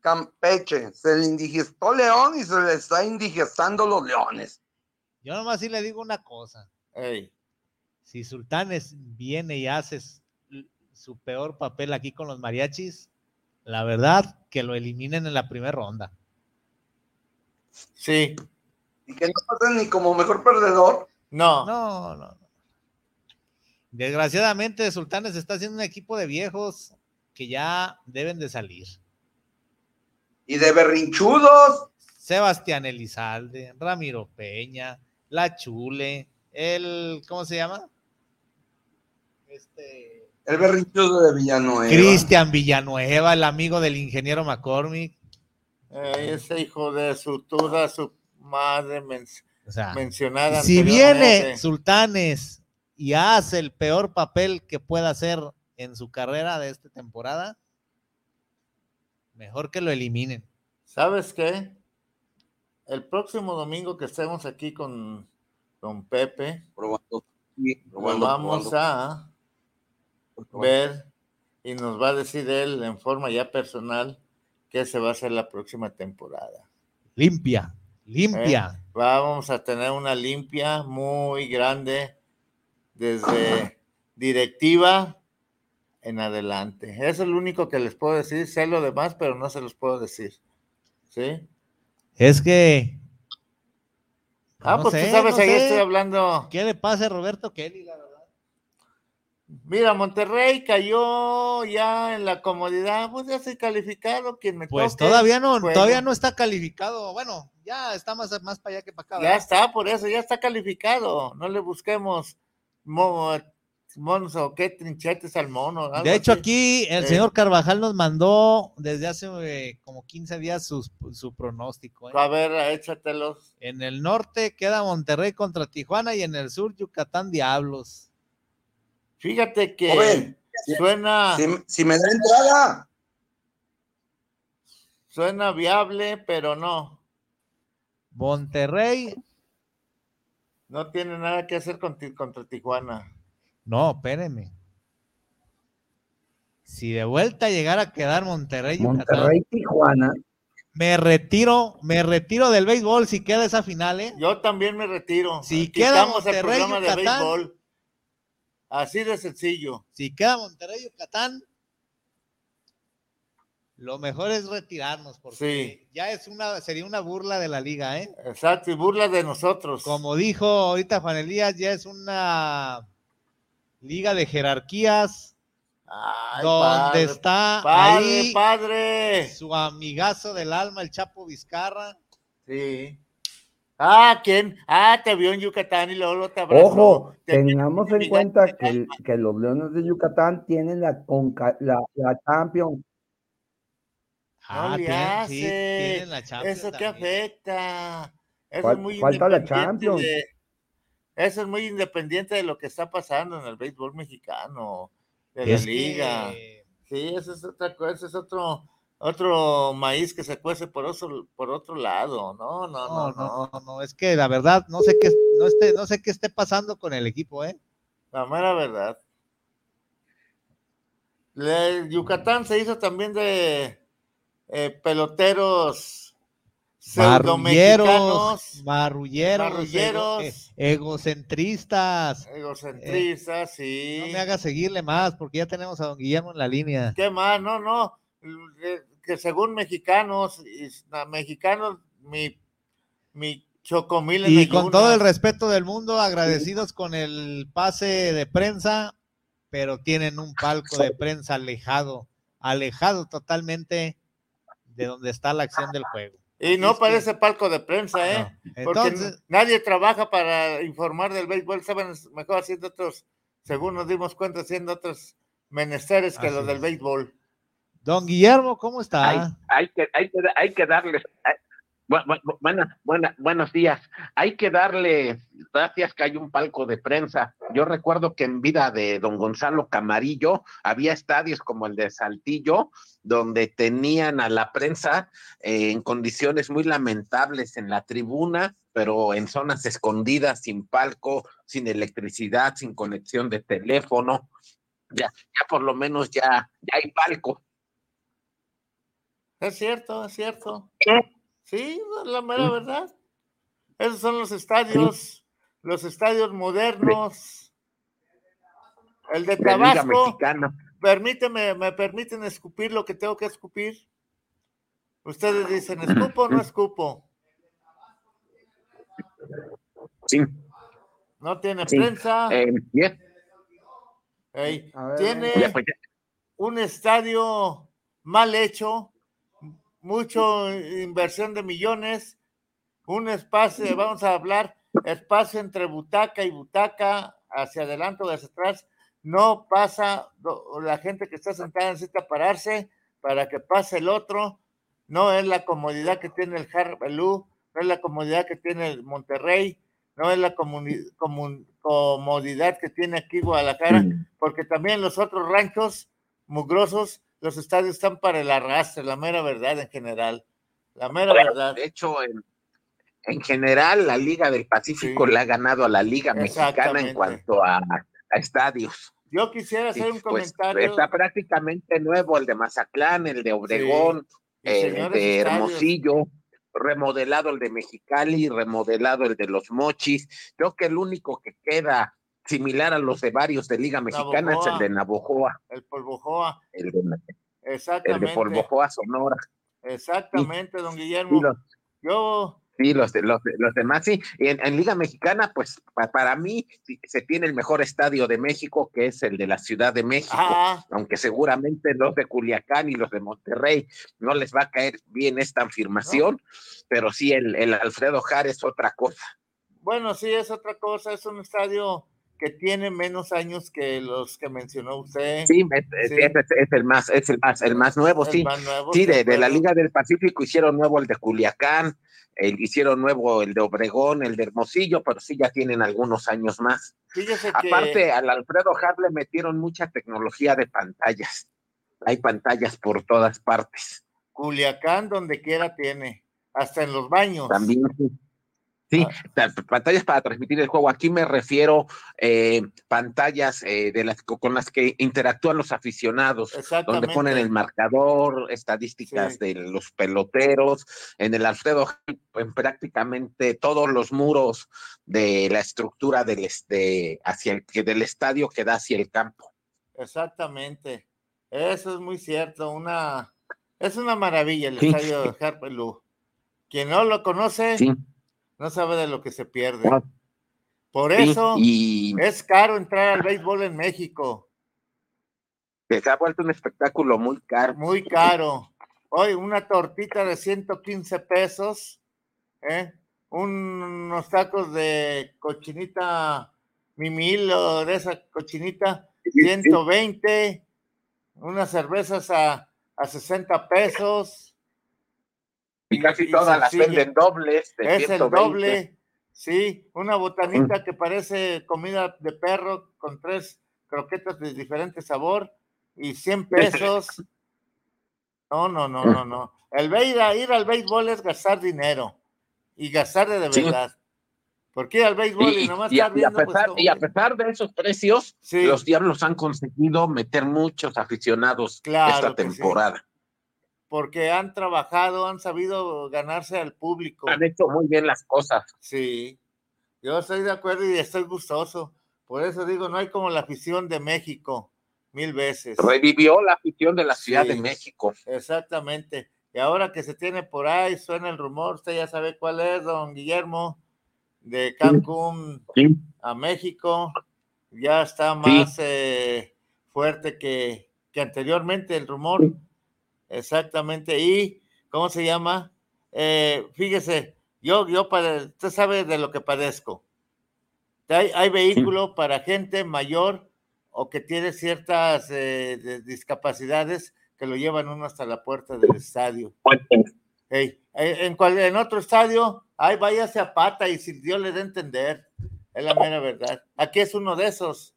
Campeche, se le indigestó León y se le está indigestando los leones. Yo nomás sí le digo una cosa. ey, Si Sultanes viene y hace su peor papel aquí con los mariachis, la verdad que lo eliminen en la primera ronda. sí, Y que no pasa ni como mejor perdedor. No. No, no. Desgraciadamente, Sultanes está haciendo un equipo de viejos que ya deben de salir. Y de berrinchudos. Sebastián Elizalde, Ramiro Peña, La Chule, el, ¿cómo se llama? Este. El berrinchudo de Villanueva. Cristian Villanueva, el amigo del ingeniero McCormick. Eh, ese hijo de su toda su madre mencionada. Si viene Sultanes y hace el peor papel que pueda hacer en su carrera de esta temporada, mejor que lo eliminen. ¿Sabes qué? El próximo domingo que estemos aquí con don Pepe, vamos a ver y nos va a decir él en forma ya personal qué se va a hacer la próxima temporada. Limpia, limpia. ¿Eh? Vamos a tener una limpia muy grande desde directiva en adelante. Eso es lo único que les puedo decir. Sé lo demás, pero no se los puedo decir. ¿Sí? Es que. Ah, pues tú sabes, ahí estoy hablando. ¿Qué le pasa a Roberto Kelly, la? Mira, Monterrey cayó ya en la comodidad, pues ya estoy calificado, quien me Pues todavía no, todavía no está calificado. Bueno, ya está más, más para allá que para acá. Ya está, por eso, ya está calificado. No le busquemos Monzo, qué trinchetes al mono. De hecho, aquí el señor Carvajal nos mandó desde hace eh, como 15 días su, pronóstico. ¿eh? A ver, échatelos. En el norte queda Monterrey contra Tijuana y en el sur Yucatán Diablos. Fíjate que suena. Si, me da entrada. Suena viable, pero no. Monterrey. No tiene nada que hacer contra Tijuana. No, espérenme. Si de vuelta llegara a quedar Monterrey, Monterrey, Tijuana. Me retiro, me retiro del béisbol si queda esa final, ¿eh? Yo también me retiro. Si queda Monterrey, el de béisbol. Así de sencillo. Si queda Monterrey, Yucatán, lo mejor es retirarnos, porque ya es una, sería una burla de la liga, ¿eh? Exacto, y burla de nosotros. Como dijo ahorita Juan Elías, ya es una liga de jerarquías. donde está ahí padre. su amigazo del alma, el Chapo Vizcarra. Sí. Ah, ¿quién? Ah, te vio en Yucatán y luego te abrazó. Ojo, tengamos en cuenta que, que, los Leones de Yucatán tienen la, la, la Champions. Ah, no sí, tienen la Champions Eso te afecta. Eso es muy falta la Champions. eso es muy independiente de lo que está pasando en el béisbol mexicano, de la liga. Sí, eso es otra cosa, eso es otro, otro maíz que se cuece por otro, por otro lado. No, no, no, no, no, no, es que la verdad no sé qué, no esté, no sé qué esté pasando con el equipo, ¿eh? La mera verdad. Yucatán se hizo también de eh, peloteros marrulleros, marrulleros, marrulleros eh, egocentristas. Egocentristas, sí. No me haga seguirle más porque ya tenemos a don Guillermo en la línea. ¿Qué más? No, no que según mexicanos, mexicanos, mi, mi chocomil. Y con todo el respeto del mundo, agradecidos con el pase de prensa, pero tienen un palco de prensa alejado, alejado totalmente de donde está la acción del juego. Y no parece palco de prensa, ¿eh? Porque nadie trabaja para informar del béisbol, saben mejor haciendo otros, según nos dimos cuenta, haciendo otros menesteres que los del béisbol. Don Guillermo, ¿cómo está? Hay, que, hay, que, hay que darle, buenos días. Hay que darle gracias que hay un palco de prensa. Yo recuerdo que en vida de don Gonzalo Camarillo había estadios como el de Saltillo, donde tenían a la prensa eh, en condiciones muy lamentables en la tribuna, pero en zonas escondidas, sin palco, sin electricidad, sin conexión de teléfono. Ya, ya por lo menos ya, ya hay palco. Es cierto, es cierto. Sí, la mera verdad. Esos son los estadios, los estadios modernos. El de Tabasco. Permíteme, me permiten escupir lo que tengo que escupir. Ustedes dicen, ¿escupo o no escupo? Sí. No tiene prensa. Eh, tiene pues un estadio mal hecho, mucho inversión de millones, un espacio, vamos a hablar, espacio entre butaca y butaca, hacia adelante o hacia atrás, no pasa, la gente que está sentada necesita pararse para que pase el otro, no es la comodidad que tiene el Harbalú, no es la comodidad que tiene el Monterrey, no es la comodidad que tiene aquí Guadalajara, porque también los otros ranchos mugrosos, los estadios están para el arrastre, la mera verdad en general, la mera verdad. De hecho, en, general, la Liga del Pacífico le ha ganado a la Liga Mexicana en cuanto a, estadios. Yo quisiera hacer un pues, comentario. está prácticamente nuevo el de Mazatlán, el de Obregón, el de Hermosillo remodelado el de Mexicali, remodelado el de los Mochis. Creo que el único que queda similar a los de varios de Liga Mexicana es el de Navojoa. El Polvojoa. El de, Exactamente. El de Polvojoa Sonora. Exactamente, don Guillermo. Yo Sí, los, los, los demás sí. En, en, Liga Mexicana, pues para mí se tiene el mejor estadio de México, que es el de la Ciudad de México, aunque seguramente los de Culiacán y los de Monterrey no les va a caer bien esta afirmación, pero sí el, el Alfredo Jar es otra cosa. Bueno, sí, es otra cosa, es un estadio que tiene menos años que los que mencionó usted. Sí, es, el más, es el más, el más nuevo, sí. sí, de, de, la Liga del Pacífico hicieron nuevo el de Culiacán, el, hicieron nuevo el de Obregón, el de Hermosillo, pero sí ya tienen algunos años más. Aparte, al Alfredo Harle metieron mucha tecnología de pantallas. Hay pantallas por todas partes. Culiacán, donde quiera tiene, hasta en los baños. También, sí. Sí, ah. pantallas para transmitir el juego. Aquí me refiero eh, pantallas eh, de las con las que interactúan los aficionados, donde ponen el marcador, estadísticas de los peloteros. En el Alfredo, en prácticamente todos los muros de la estructura del este hacia el del estadio que da hacia el campo. Exactamente, eso es muy cierto. Una es una maravilla el estadio de Harpelú. Quien no lo conoce. Sí no sabe de lo que se pierde. Por eso es caro entrar al béisbol en México. Se ha vuelto un espectáculo muy caro. Muy caro. Hoy una tortita de 115 pesos, ¿eh? unos tacos de cochinita mimil o de esa cochinita, 120, unas cervezas a, a 60 pesos y casi todas las venden dobles. es el doble, sí, una botanita mm. que parece comida de perro con tres croquetas de diferente sabor y 100 [LAUGHS] pesos. No, no, no, no, no. El ir, ir al béisbol es gastar dinero y gastar de, verdad. Porque ir al béisbol y, nomás y, a, pues, pesar, y a pesar de esos precios, los diablos han conseguido meter muchos aficionados esta temporada porque han trabajado, han sabido ganarse al público. Han hecho muy bien las cosas. Sí, yo estoy de acuerdo y estoy gustoso. Por eso digo, no hay como la afición de México, mil veces. Revivió la afición de la Ciudad de México. Exactamente. Y ahora que se tiene por ahí, suena el rumor, usted ya sabe cuál es, don Guillermo, de Cancún a México. Ya está más eh, fuerte que, que anteriormente el rumor Exactamente. Y, ¿cómo se llama? Eh, fíjese, yo, yo, usted sabe de lo que padezco. Hay, hay vehículo para gente mayor o que tiene ciertas eh, discapacidades que lo llevan uno hasta la puerta del estadio. Eh, en, cual, en otro estadio, ay, váyase a pata y si Dios le da a entender, es la mera verdad. Aquí es uno de esos,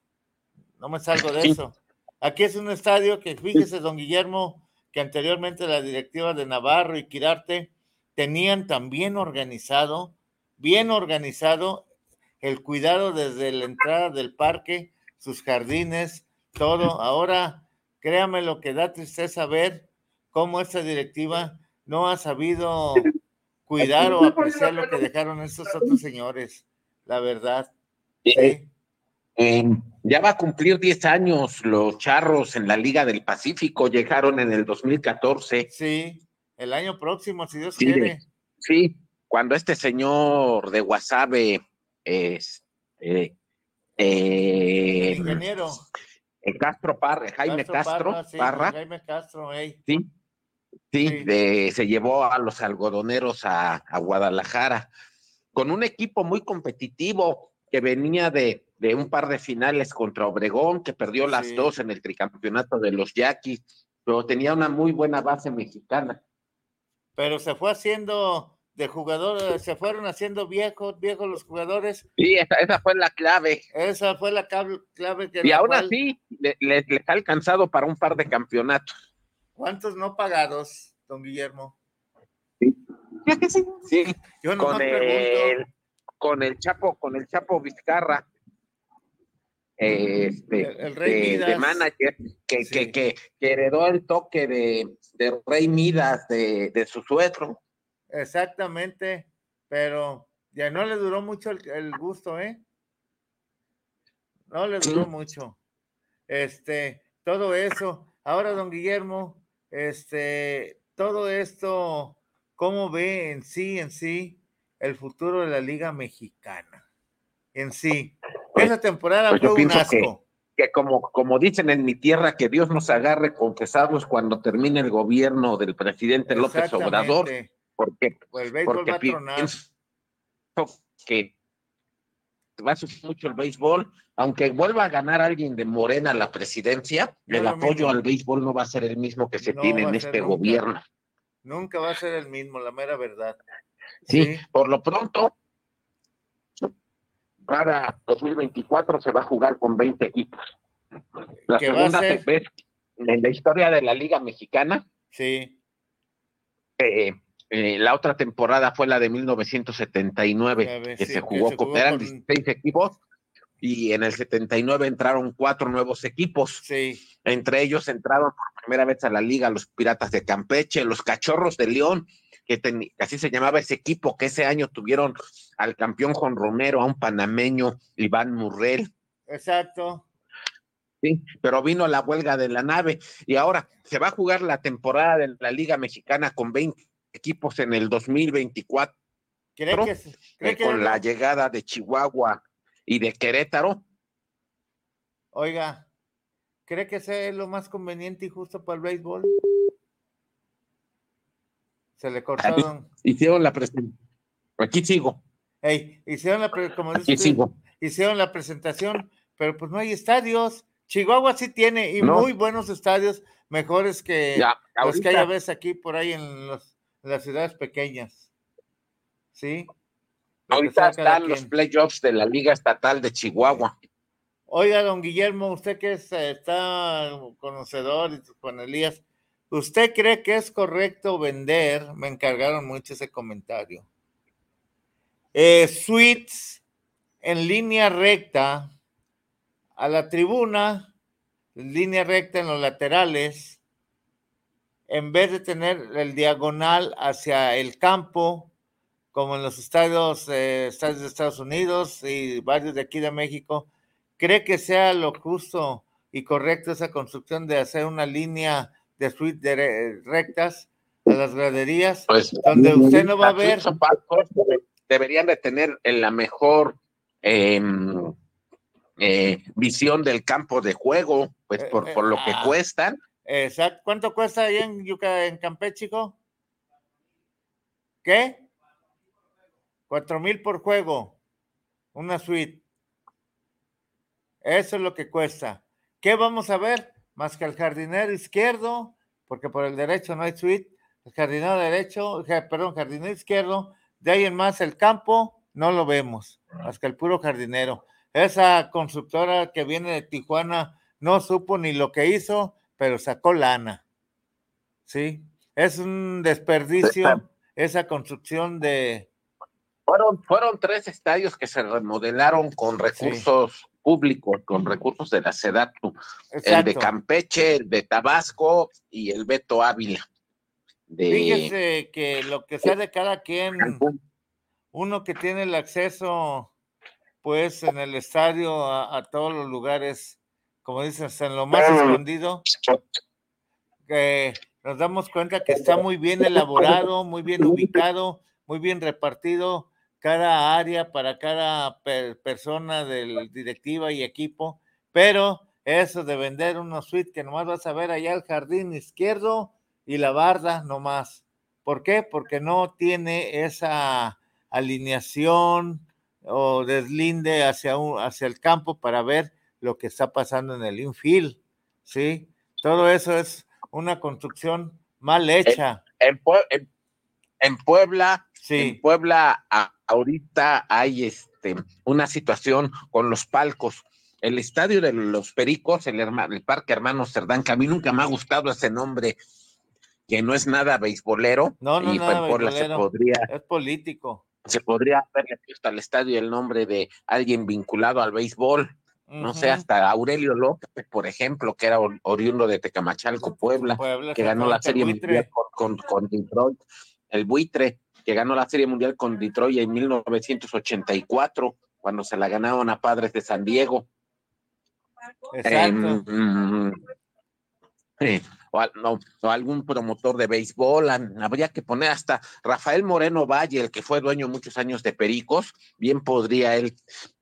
no me salgo de eso. Aquí es un estadio que, fíjese, don Guillermo, que anteriormente la directiva de Navarro y Quirarte tenían también organizado, bien organizado, el cuidado desde la entrada del parque, sus jardines, todo. Ahora, créame lo que da tristeza ver cómo esta directiva no ha sabido cuidar o apreciar lo que dejaron estos otros señores, la verdad. ¿sí? Ya va a cumplir 10 años los charros en la Liga del Pacífico, llegaron en el 2014. Sí, el año próximo, si Dios quiere. sí, cuando este señor de Guasave este, eh, ingeniero. Castro Parra, Jaime Castro, Parra. Jaime Castro, Sí, sí, se llevó a los algodoneros a, Guadalajara con un equipo muy competitivo que venía de, un par de finales contra Obregón, que perdió las dos en el tricampeonato de los Yaquis, pero tenía una muy buena base mexicana. Pero se fue haciendo de jugadores, se fueron haciendo viejos, viejos los jugadores. Sí, esa, esa fue la clave. Esa fue la clave que... Y aún así, les ha alcanzado para un par de campeonatos. ¿Cuántos no pagados, don Guillermo? Sí. sí. Yo no con, el, con el Chapo, con el Chapo Vizcarra. Este, el, Rey de, manager que, que, que, heredó el toque de, de Rey Midas de, de su suegro. Exactamente, pero ya no le duró mucho el, gusto, ¿eh? No le duró mucho. Este, todo eso. Ahora, don Guillermo, este, todo esto, ¿cómo ve en sí, en sí, el futuro de la Liga Mexicana? En sí. Pues, Esa temporada pues fue un asco. Que, como, como dicen en mi tierra, que Dios nos agarre confesados cuando termine el gobierno del presidente López Obrador porque, pues porque pienso que va a sufrir mucho el béisbol, aunque vuelva a ganar alguien de Morena la presidencia, el apoyo al béisbol no va a ser el mismo que se tiene en este gobierno. Nunca va a ser el mismo, la mera verdad. Sí, por lo pronto, para 2024 se va a jugar con 20 equipos. La segunda vez en la historia de la Liga Mexicana. Sí. Eh, eh, la otra temporada fue la de 1979, que se jugó, con, eran 16 equipos y en el 79 entraron cuatro nuevos equipos. Sí. Entre ellos entraron por primera vez a la liga los Piratas de Campeche, los Cachorros de León, que, así se llamaba ese equipo, que ese año tuvieron al campeón Juan Romero, a un panameño, Iván Murrell. Exacto. Sí, pero vino la huelga de la nave y ahora se va a jugar la temporada de la Liga Mexicana con 20 equipos en el 2024. ¿Cree que, eh, con la llegada de Chihuahua y de Querétaro. Oiga, ¿cree que sea lo más conveniente y justo para el béisbol? Se le cortaron. Hicieron la presentación. Aquí sigo. hicieron la, como hicieron la presentación, pero pues no hay estadios. Chihuahua sí tiene y muy buenos estadios, mejores que los que hay a aquí por ahí en los las ciudades pequeñas. ¿Sí? Ahorita están los playoffs de la Liga Estatal de Chihuahua. Oiga, don Guillermo, usted que está conocedor con Elías, ¿usted cree que es correcto vender? Me encargaron mucho ese comentario. Eh, suites en línea recta a la tribuna, línea recta en los laterales, en vez de tener el diagonal hacia el campo, como en los estadios, eh, estadios de Estados Unidos y varios de aquí de México, ¿cree que sea lo justo y correcto esa construcción de hacer una línea de suite rectas a las graderías, pues, donde usted no va a ver... Deberían de tener en la mejor em, eh, visión del campo de juego, pues eh, por, por lo que ah. cuestan Exacto. ¿Cuánto cuesta ahí en, en Campeche, ¿Qué? Cuatro mil por juego. Una suite. Eso es lo que cuesta. ¿Qué vamos a ver? Más que el jardinero izquierdo, porque por el derecho no hay suite. El jardinero derecho, perdón, jardinero izquierdo. De ahí en más el campo, no lo vemos. Más que el puro jardinero. Esa constructora que viene de Tijuana no supo ni lo que hizo pero sacó lana. ¿Sí? Es un desperdicio esa construcción de... Fueron, fueron tres estadios que se remodelaron con recursos públicos, con recursos de la SEDATU. El de Campeche, el de Tabasco y el Beto Ávila. Fíjese que lo que sea de cada quien, uno que tiene el acceso, pues, en el estadio a todos los lugares, como dices, en lo más escondido, que nos damos cuenta que está muy bien elaborado, muy bien ubicado, muy bien repartido. Cada área, para cada persona del directiva y equipo, pero eso de vender unos suites que nomás vas a ver allá el jardín izquierdo y la barda nomás. ¿Por qué? Porque no tiene esa alineación o deslinde hacia, un, hacia el campo para ver lo que está pasando en el infield, ¿sí? Todo eso es una construcción mal hecha. En, Puebla, sí. en Puebla ahorita hay este, una situación con los palcos. El estadio de los Pericos, el, el Parque Hermano Cerdán, que a mí nunca me ha gustado ese nombre, que no es nada beisbolero. No, no, y nada Puebla se podría, es político. Se podría haberle puesto al estadio el nombre de alguien vinculado al béisbol. No sé, hasta Aurelio López, por ejemplo, que era oriundo de Tecamachalco, Puebla, que ganó la Serie Mundial con, con, Detroit. El buitre, que ganó la Serie Mundial con Detroit en 1984, cuando se la ganaron a Padres de San Diego. Exacto. Em, o, algún promotor de béisbol, habría que poner hasta Rafael Moreno Valle, el que fue dueño muchos años de Pericos, bien podría él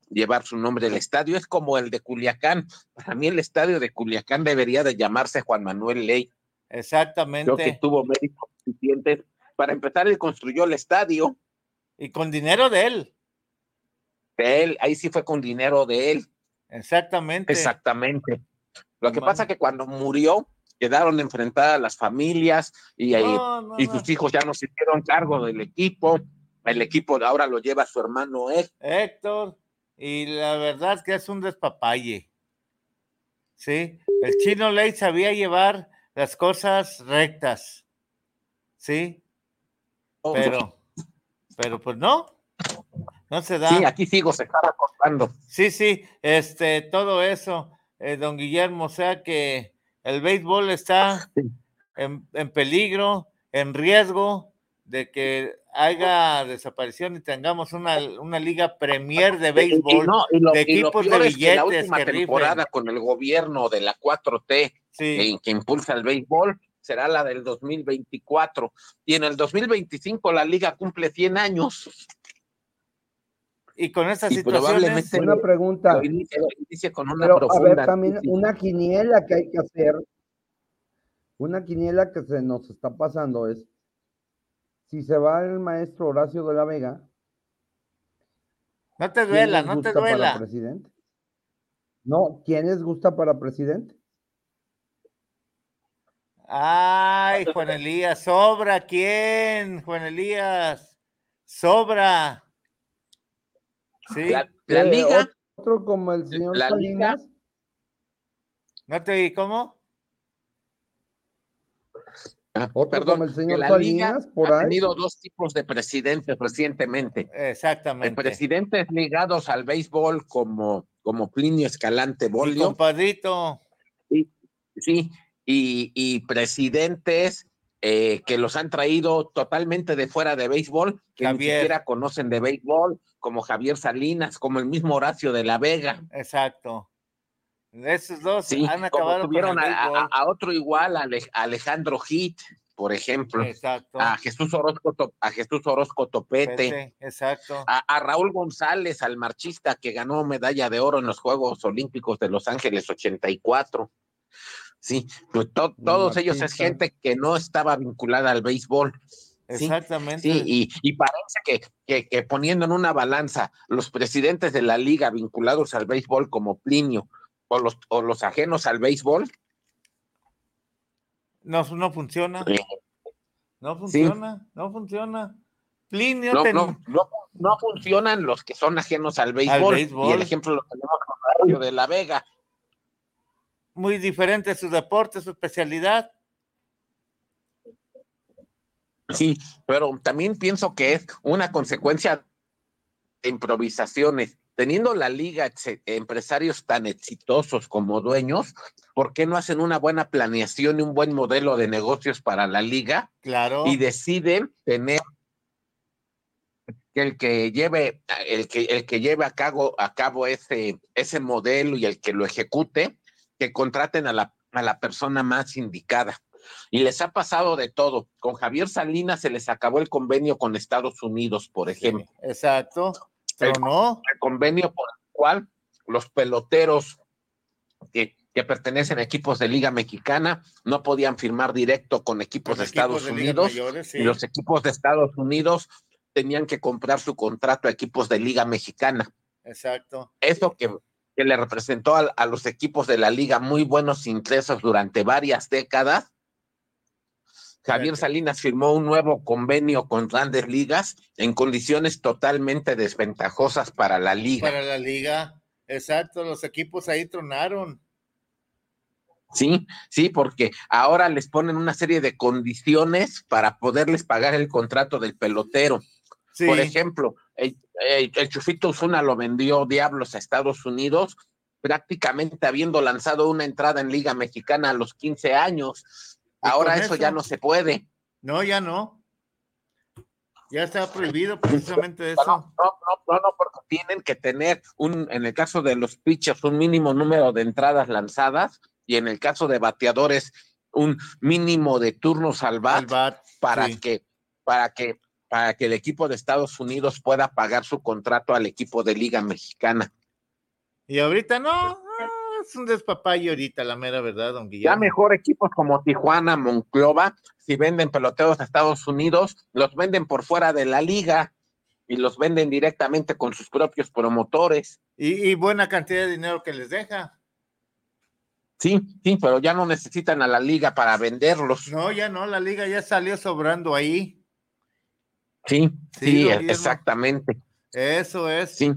llevar su nombre el estadio, es como el de Culiacán, para mí el estadio de Culiacán debería de llamarse Juan Manuel Ley. Exactamente. Creo que tuvo méritos suficientes. Para empezar, él construyó el estadio. Y con dinero de él. De él, ahí sí fue con dinero de él. Exactamente. Exactamente. Lo que pasa que cuando murió, quedaron enfrentadas las familias y, y sus hijos ya no se hicieron cargo del equipo. El equipo ahora lo lleva su hermano Héctor. Y la verdad es que es un despapalle. ¿Sí? El chino ley sabía llevar las cosas rectas. ¿Sí? Oh. Pero, pero pues no. No se da. Sí, aquí sigo, se está recortando. Sí, sí, este, todo eso, eh, don Guillermo, o sea que el béisbol está en, peligro, en riesgo de que haya desaparición y tengamos una, liga premier de béisbol de equipos de billetes. la última temporada con el gobierno de la 4T que, impulsa el béisbol será la del 2024 y en el 2025 la liga cumple 100 años. Y con esa situación. Una pregunta. con una Pero, a ver, también una quiniela que hay que hacer. Una quiniela que se nos está pasando es: si se va el maestro Horacio de la Vega. No te duela, no te duela. Para presidente? No, ¿quién les gusta para presidente? Ay, Juan Elías, sobra quién, Juan Elías, sobra. Sí. La, eh, liga. Otro como el señor Salinas. ¿No te vi cómo? Ah, perdón, como el señor la Salinas, por ha tenido dos tipos de presidentes recientemente. Exactamente. Presidentes ligados al béisbol como, como Plinio Escalante Bolio. compadrito. Sí, sí, y, y presidentes eh, que los han traído totalmente de fuera de béisbol, que ni siquiera conocen de béisbol, como Javier Salinas, como el mismo Horacio de la Vega. Exacto. Esos dos han acabado tuvieron a, otro igual, a Alejandro Hit, por ejemplo. Exacto. A Jesús Orozco, a Jesús Orozco Topete. exacto. A, a, Raúl González, al marchista que ganó medalla de oro en los Juegos Olímpicos de Los Ángeles 84. Sí, pues todos ellos es gente que no estaba vinculada al béisbol. Exactamente. Sí, y, y parece que, que, poniendo en una balanza los presidentes de la liga vinculados al béisbol como Plinio o los, o los ajenos al béisbol. No, no funciona. No funciona, no funciona. Plinio no, no, no, funcionan los que son ajenos al béisbol. Y el ejemplo lo tenemos con Mario de la Vega muy diferente su deporte, su especialidad. Sí, pero también pienso que es una consecuencia de improvisaciones. Teniendo la liga empresarios tan exitosos como dueños, ¿por qué no hacen una buena planeación y un buen modelo de negocios para la liga? Claro. Y deciden tener que el que lleve, el que, el que lleve a cabo, a cabo ese, ese modelo y el que lo ejecute, que contraten a la, a la persona más indicada. Y les ha pasado de todo. Con Javier Salinas se les acabó el convenio con Estados Unidos, por ejemplo. exacto. Pero no. El convenio por el cual los peloteros que, que, pertenecen a equipos de Liga Mexicana no podían firmar directo con equipos de Estados Unidos. Y los equipos de Estados Unidos tenían que comprar su contrato a equipos de Liga Mexicana. Exacto. Eso que, que le representó a, a, los equipos de la liga muy buenos ingresos durante varias décadas. Javier Salinas firmó un nuevo convenio con grandes ligas en condiciones totalmente desventajosas para la liga. Para la liga, exacto, los equipos ahí tronaron. Sí, sí, porque ahora les ponen una serie de condiciones para poderles pagar el contrato del pelotero. Sí. Por ejemplo, el, el, el Chufito Osuna lo vendió Diablos a Estados Unidos, prácticamente habiendo lanzado una entrada en Liga Mexicana a los 15 años. Ahora eso, eso, ya no se puede. No, ya no. Ya está prohibido precisamente eso. No, no, no, no, porque tienen que tener un, en el caso de los pitchers, un mínimo número de entradas lanzadas y en el caso de bateadores, un mínimo de turnos al bat, al bat para sí. que, para que para que el equipo de Estados Unidos pueda pagar su contrato al equipo de Liga Mexicana. Y ahorita no, es un despapayo ahorita, la mera verdad, don Guillermo. Ya mejor equipos como Tijuana, Monclova, si venden peloteros a Estados Unidos, los venden por fuera de la liga y los venden directamente con sus propios promotores. Y, y buena cantidad de dinero que les deja. Sí, sí, pero ya no necesitan a la liga para venderlos. No, ya no, la liga ya salió sobrando ahí. Sí, sí, sí exactamente. Eso es. Sí.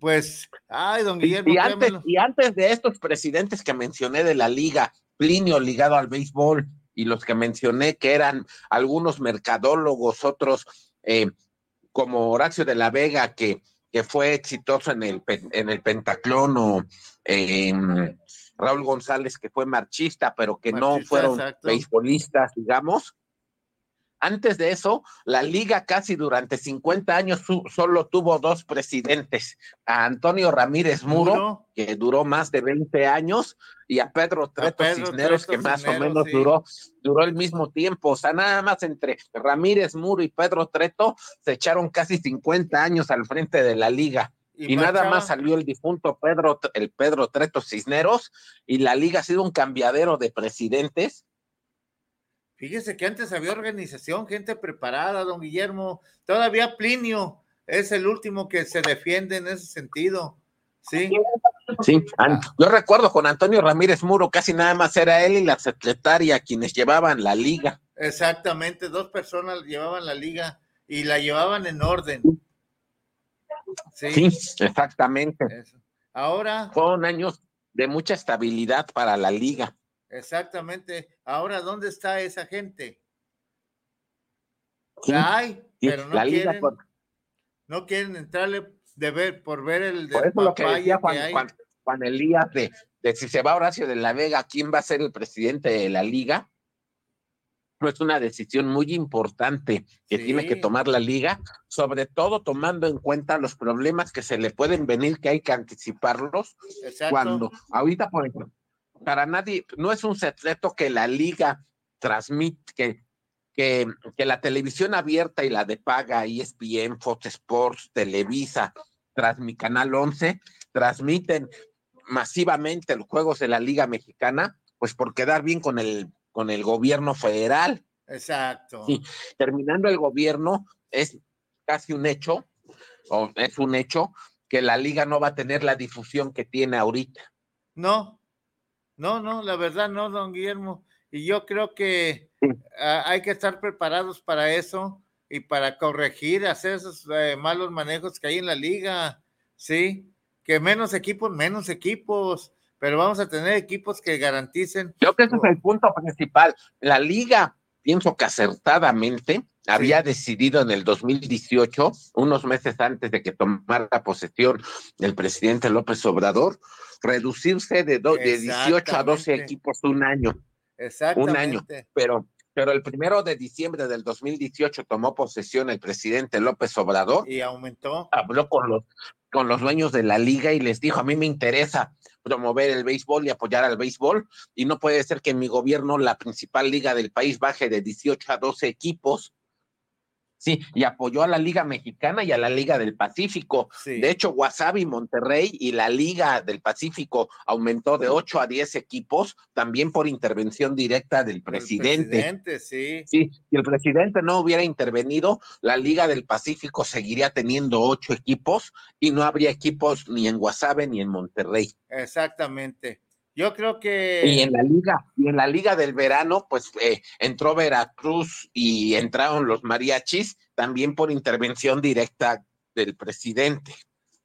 Pues, ay, don Guillermo. Y antes, y antes de estos presidentes que mencioné de la liga, Plinio ligado al béisbol, y los que mencioné que eran algunos mercadólogos, otros eh, como Horacio de la Vega, que, que fue exitoso en el, en el Pentaclón, o eh, Raúl González, que fue marchista, pero que marchista, no fueron exacto. beisbolistas, digamos antes de eso, la liga casi durante 50 años solo tuvo dos presidentes, a Antonio Ramírez Muro, ¿Muro? que duró más de 20 años, y a Pedro Treto a Pedro Cisneros, Treto que más Cisneros, o menos sí. duró, duró el mismo tiempo. O sea, nada más entre Ramírez Muro y Pedro Treto se echaron casi 50 años al frente de la liga. Y, y nada más salió el difunto Pedro, el Pedro Treto Cisneros, y la liga ha sido un cambiadero de presidentes Fíjese que antes había organización, gente preparada, don Guillermo. Todavía Plinio es el último que se defiende en ese sentido. Sí. Sí, yo recuerdo con Antonio Ramírez Muro, casi nada más era él y la secretaria quienes llevaban la liga. Exactamente, dos personas llevaban la liga y la llevaban en orden. Sí, sí exactamente. Eso. Ahora. Fueron años de mucha estabilidad para la liga. Exactamente. Ahora, ¿dónde está esa gente? Sí, la hay, sí, pero no la quieren, por... no quieren entrarle de ver, por ver el por eso lo que decía Juan, Juan, Juan, Elías de, de, si se va Horacio de la Vega, ¿quién va a ser el presidente de la liga? No es una decisión muy importante que sí. tiene que tomar la liga, sobre todo tomando en cuenta los problemas que se le pueden venir, que hay que anticiparlos. Exacto. Cuando ahorita, por ejemplo, para nadie, no es un secreto que la liga transmite, que, que, que, la televisión abierta y la de paga, ESPN, Fox Sports, Televisa, tras mi canal 11, transmiten masivamente los juegos de la Liga Mexicana, pues por quedar bien con el, con el gobierno federal. Exacto. Sí, terminando el gobierno, es casi un hecho, o es un hecho, que la liga no va a tener la difusión que tiene ahorita. No, no, no, la verdad no, don Guillermo. Y yo creo que uh, hay que estar preparados para eso y para corregir, hacer esos uh, malos manejos que hay en la liga. Sí, que menos equipos, menos equipos, pero vamos a tener equipos que garanticen. Creo que ese es el punto principal. La liga, pienso que acertadamente. Había decidido en el 2018, unos meses antes de que tomara posesión el presidente López Obrador, reducirse de, do, de 18 a 12 equipos un año. Un año. Pero, pero el primero de diciembre del 2018 tomó posesión el presidente López Obrador. Y aumentó. Habló con los, con los dueños de la liga y les dijo, a mí me interesa promover el béisbol y apoyar al béisbol y no puede ser que en mi gobierno la principal liga del país baje de 18 a 12 equipos Sí, y apoyó a la Liga Mexicana y a la Liga del Pacífico. De hecho, Wasabi Monterrey y la Liga del Pacífico aumentó de 8 a 10 equipos, también por intervención directa del presidente. El presidente, sí. Sí, si el presidente no hubiera intervenido, la Liga del Pacífico seguiría teniendo ocho equipos y no habría equipos ni en Wasabi ni en Monterrey. Exactamente. Yo creo que. Y en la liga, y en la liga del verano, pues eh, entró Veracruz y entraron los mariachis, también por intervención directa del presidente.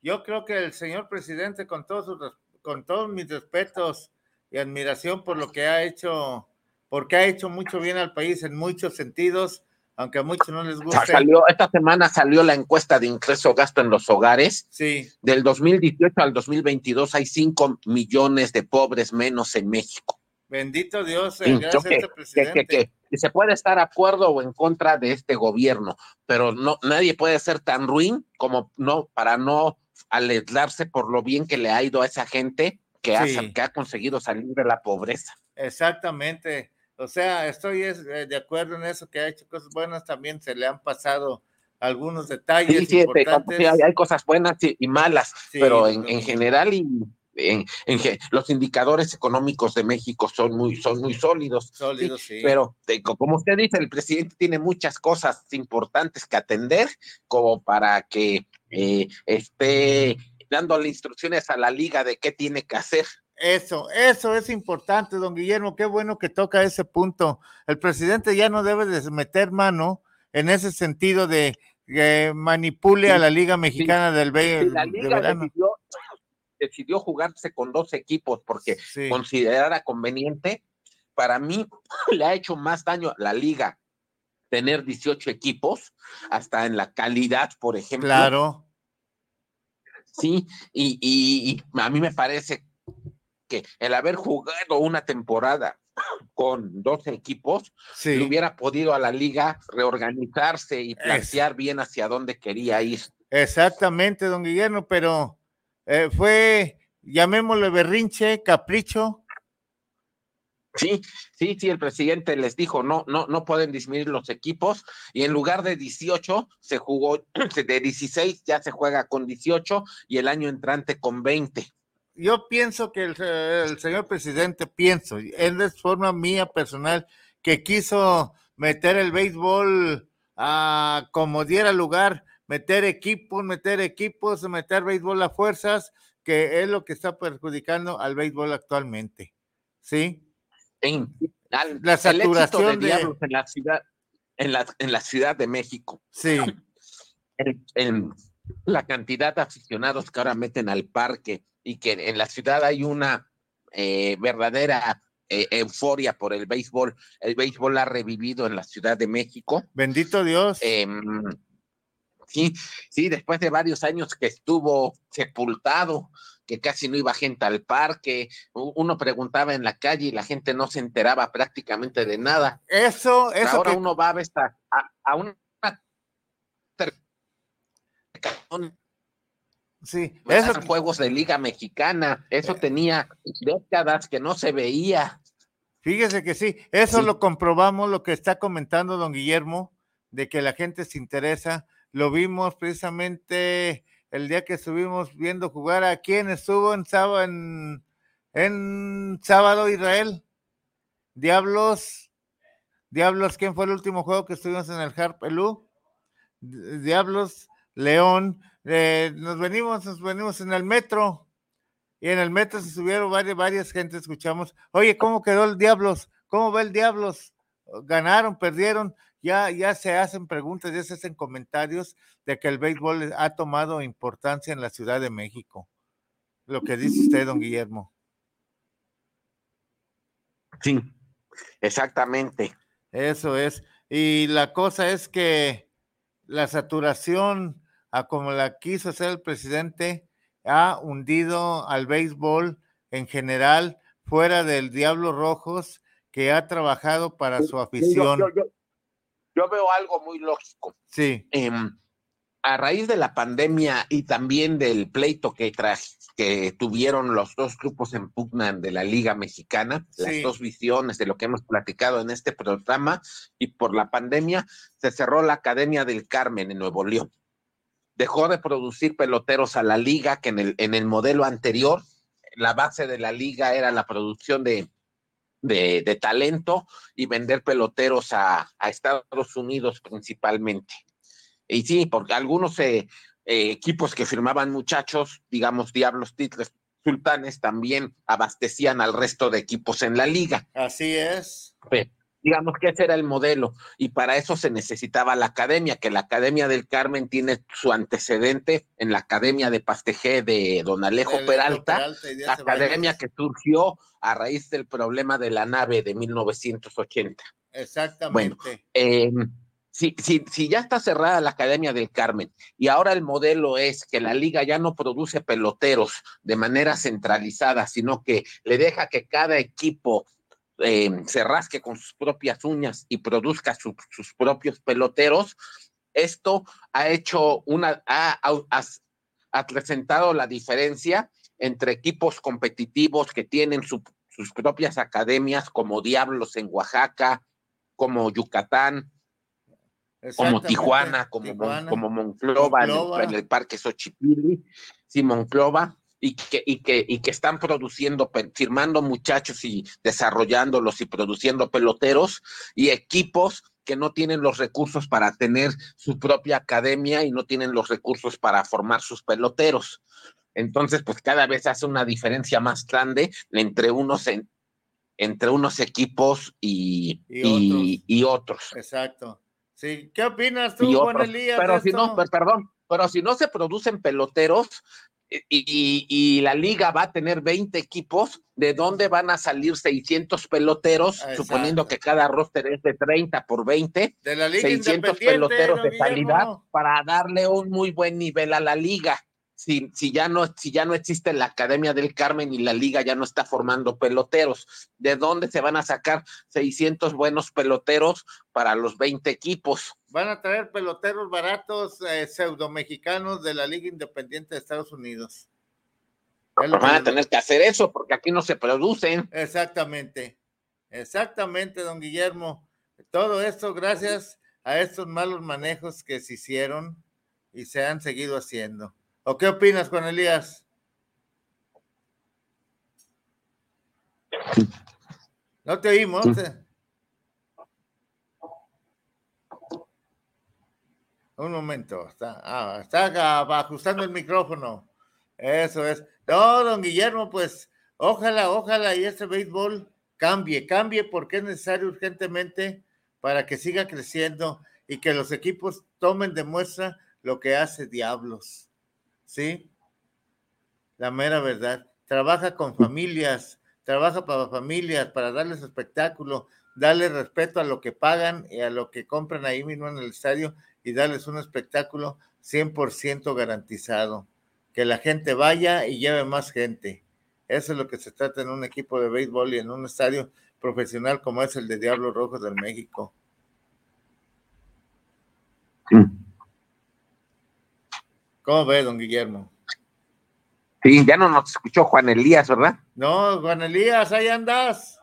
Yo creo que el señor presidente, con todos con todos mis respetos y admiración por lo que ha hecho, porque ha hecho mucho bien al país en muchos sentidos, aunque a muchos no les gusta. Salió, esta semana salió la encuesta de ingreso gasto en los hogares. Sí. Del 2018 al 2022 hay 5 millones de pobres menos en México. Bendito Dios, eh, gracias a este presidente. Que, se puede estar de acuerdo o en contra de este gobierno, pero no nadie puede ser tan ruin como no para no alegrarse por lo bien que le ha ido a esa gente que, que ha conseguido salir de la pobreza. Exactamente. O sea, estoy eh, de acuerdo en eso, que ha hecho cosas buenas, también se le han pasado algunos detalles sí, importantes. Sí, hay, cosas buenas y, malas, pero en, general y en, los indicadores económicos de México son muy, son muy sólidos. Sólidos, sí. Pero como usted dice, el presidente tiene muchas cosas importantes que atender como para que eh, esté dándole instrucciones a la liga de qué tiene que hacer. Eso, eso es importante, don Guillermo. Qué bueno que toca ese punto. El presidente ya no debe de meter mano en ese sentido de que manipule a la Liga Mexicana del B. la Liga decidió, jugarse con dos equipos porque considerara conveniente. Para mí [LAUGHS] le ha hecho más daño a la Liga tener 18 equipos, hasta en la calidad, por ejemplo. Claro. Sí, y, y a mí me parece que el haber jugado una temporada con 12 equipos, hubiera podido a la liga reorganizarse y plantear bien hacia dónde quería ir. Exactamente, don Guillermo, pero eh, fue, llamémosle berrinche, capricho. Sí, sí, sí, el presidente les dijo, no, no, no pueden disminuir los equipos y en lugar de 18 se jugó, [CLEARS THROAT] de 16 ya se juega con 18 y el año entrante con 20 yo pienso que el, señor presidente, pienso, es de forma mía personal, que quiso meter el béisbol a como diera lugar, meter equipos, meter equipos, meter béisbol a fuerzas, que es lo que está perjudicando al béisbol actualmente. ¿Sí? En, la saturación de, en la ciudad en la, en la Ciudad de México. Sí. En, la cantidad de aficionados que ahora meten al parque, y que en la ciudad hay una eh, verdadera eh, euforia por el béisbol. El béisbol ha revivido en la Ciudad de México. Bendito Dios. Em, sí, sí, después de varios años que estuvo sepultado, que casi no iba gente al parque, uno preguntaba en la calle y la gente no se enteraba prácticamente de nada. Eso, eso. Ahora uno va a, a, a una Sí, esos juegos de Liga Mexicana, eso tenía décadas que no se veía. Fíjese que sí, eso lo comprobamos, lo que está comentando don Guillermo, de que la gente se interesa. Lo vimos precisamente el día que estuvimos viendo jugar a quién estuvo en sábado, en, en sábado Israel. Diablos, Diablos, ¿quién fue el último juego que estuvimos en el Harpelú? Diablos, León, eh, nos venimos, nos venimos en el metro y en el metro se subieron varias, varias gente, escuchamos, oye, ¿cómo quedó el Diablos? ¿Cómo va el Diablos? ¿Ganaron, perdieron? Ya, ya se hacen preguntas, ya se hacen comentarios de que el béisbol ha tomado importancia en la Ciudad de México. Lo que dice usted, don Guillermo. Sí, exactamente. Eso es. Y la cosa es que la saturación a como la quiso hacer el presidente, ha hundido al béisbol en general, fuera del Diablo Rojos, que ha trabajado para su afición. Yo, veo algo muy lógico. Sí. Em, a raíz de la pandemia y también del pleito que, que tuvieron los dos grupos en pugna de la Liga Mexicana, las dos visiones de lo que hemos platicado en este programa, y por la pandemia se cerró la Academia del Carmen en Nuevo León. Dejó de producir peloteros a la liga, que en el, en el modelo anterior, la base de la liga era la producción de, de, talento y vender peloteros a, a Estados Unidos principalmente. Y sí, porque algunos eh, eh, equipos que firmaban muchachos, digamos Diablos Titles, Sultanes, también abastecían al resto de equipos en la liga. Así es. Digamos que ese era el modelo y para eso se necesitaba la academia, que la Academia del Carmen tiene su antecedente en la Academia de Pastejé de Don Alejo Peralta, academia que surgió a raíz del problema de la nave de 1980. Exactamente. Bueno, eh, si, si, si, ya está cerrada la Academia del Carmen y ahora el modelo es que la liga ya no produce peloteros de manera centralizada, sino que le deja que cada equipo eh, se rasque con sus propias uñas y produzca sus propios peloteros, esto ha hecho una, ha, ha, acrecentado la diferencia entre equipos competitivos que tienen sus propias academias, como Diablos en Oaxaca, como Yucatán, como Tijuana, como, como Monclova, En, el, Parque Xochipilli, sí, Monclova, y que, y, que, y que están produciendo, firmando muchachos y desarrollándolos y produciendo peloteros y equipos que no tienen los recursos para tener su propia academia y no tienen los recursos para formar sus peloteros. Entonces, pues cada vez hace una diferencia más grande entre unos, entre unos equipos y, y otros. Exacto. Sí, ¿qué opinas tú, Juan Elías? Pero si no, perdón, pero si no se producen peloteros y, la liga va a tener 20 equipos, ¿de dónde van a salir 600 peloteros, suponiendo que cada roster es de 30 por 20? De la liga 600 peloteros de calidad para darle un muy buen nivel a la liga si, si, ya no, si ya no existe la Academia del Carmen y la liga ya no está formando peloteros, ¿de dónde se van a sacar 600 buenos peloteros para los 20 equipos? Van a traer peloteros baratos eh, pseudo mexicanos de la Liga Independiente de Estados Unidos. Van a tener que hacer eso porque aquí no se producen. Exactamente, exactamente, don Guillermo. Todo esto gracias a estos malos manejos que se hicieron y se han seguido haciendo. ¿O qué opinas, Juan Elías? No te oímos. Un momento, está, ah, está ajustando el micrófono. Eso es. No, don Guillermo, pues ojalá, ojalá y este béisbol cambie, cambie porque es necesario urgentemente para que siga creciendo y que los equipos tomen de muestra lo que hace Diablos. ¿sí? La mera verdad. Trabaja con familias, trabaja para familias, para darles espectáculo, darle respeto a lo que pagan y a lo que compran ahí mismo en el estadio y darles un espectáculo 100% garantizado. Que la gente vaya y lleve más gente. Eso es lo que se trata en un equipo de béisbol y en un estadio profesional como es el de Diablos Rojos del México. ¿Cómo ve, don Guillermo? Sí, ya no nos escuchó Juan Elías, ¿verdad? No, Juan Elías, ahí andas.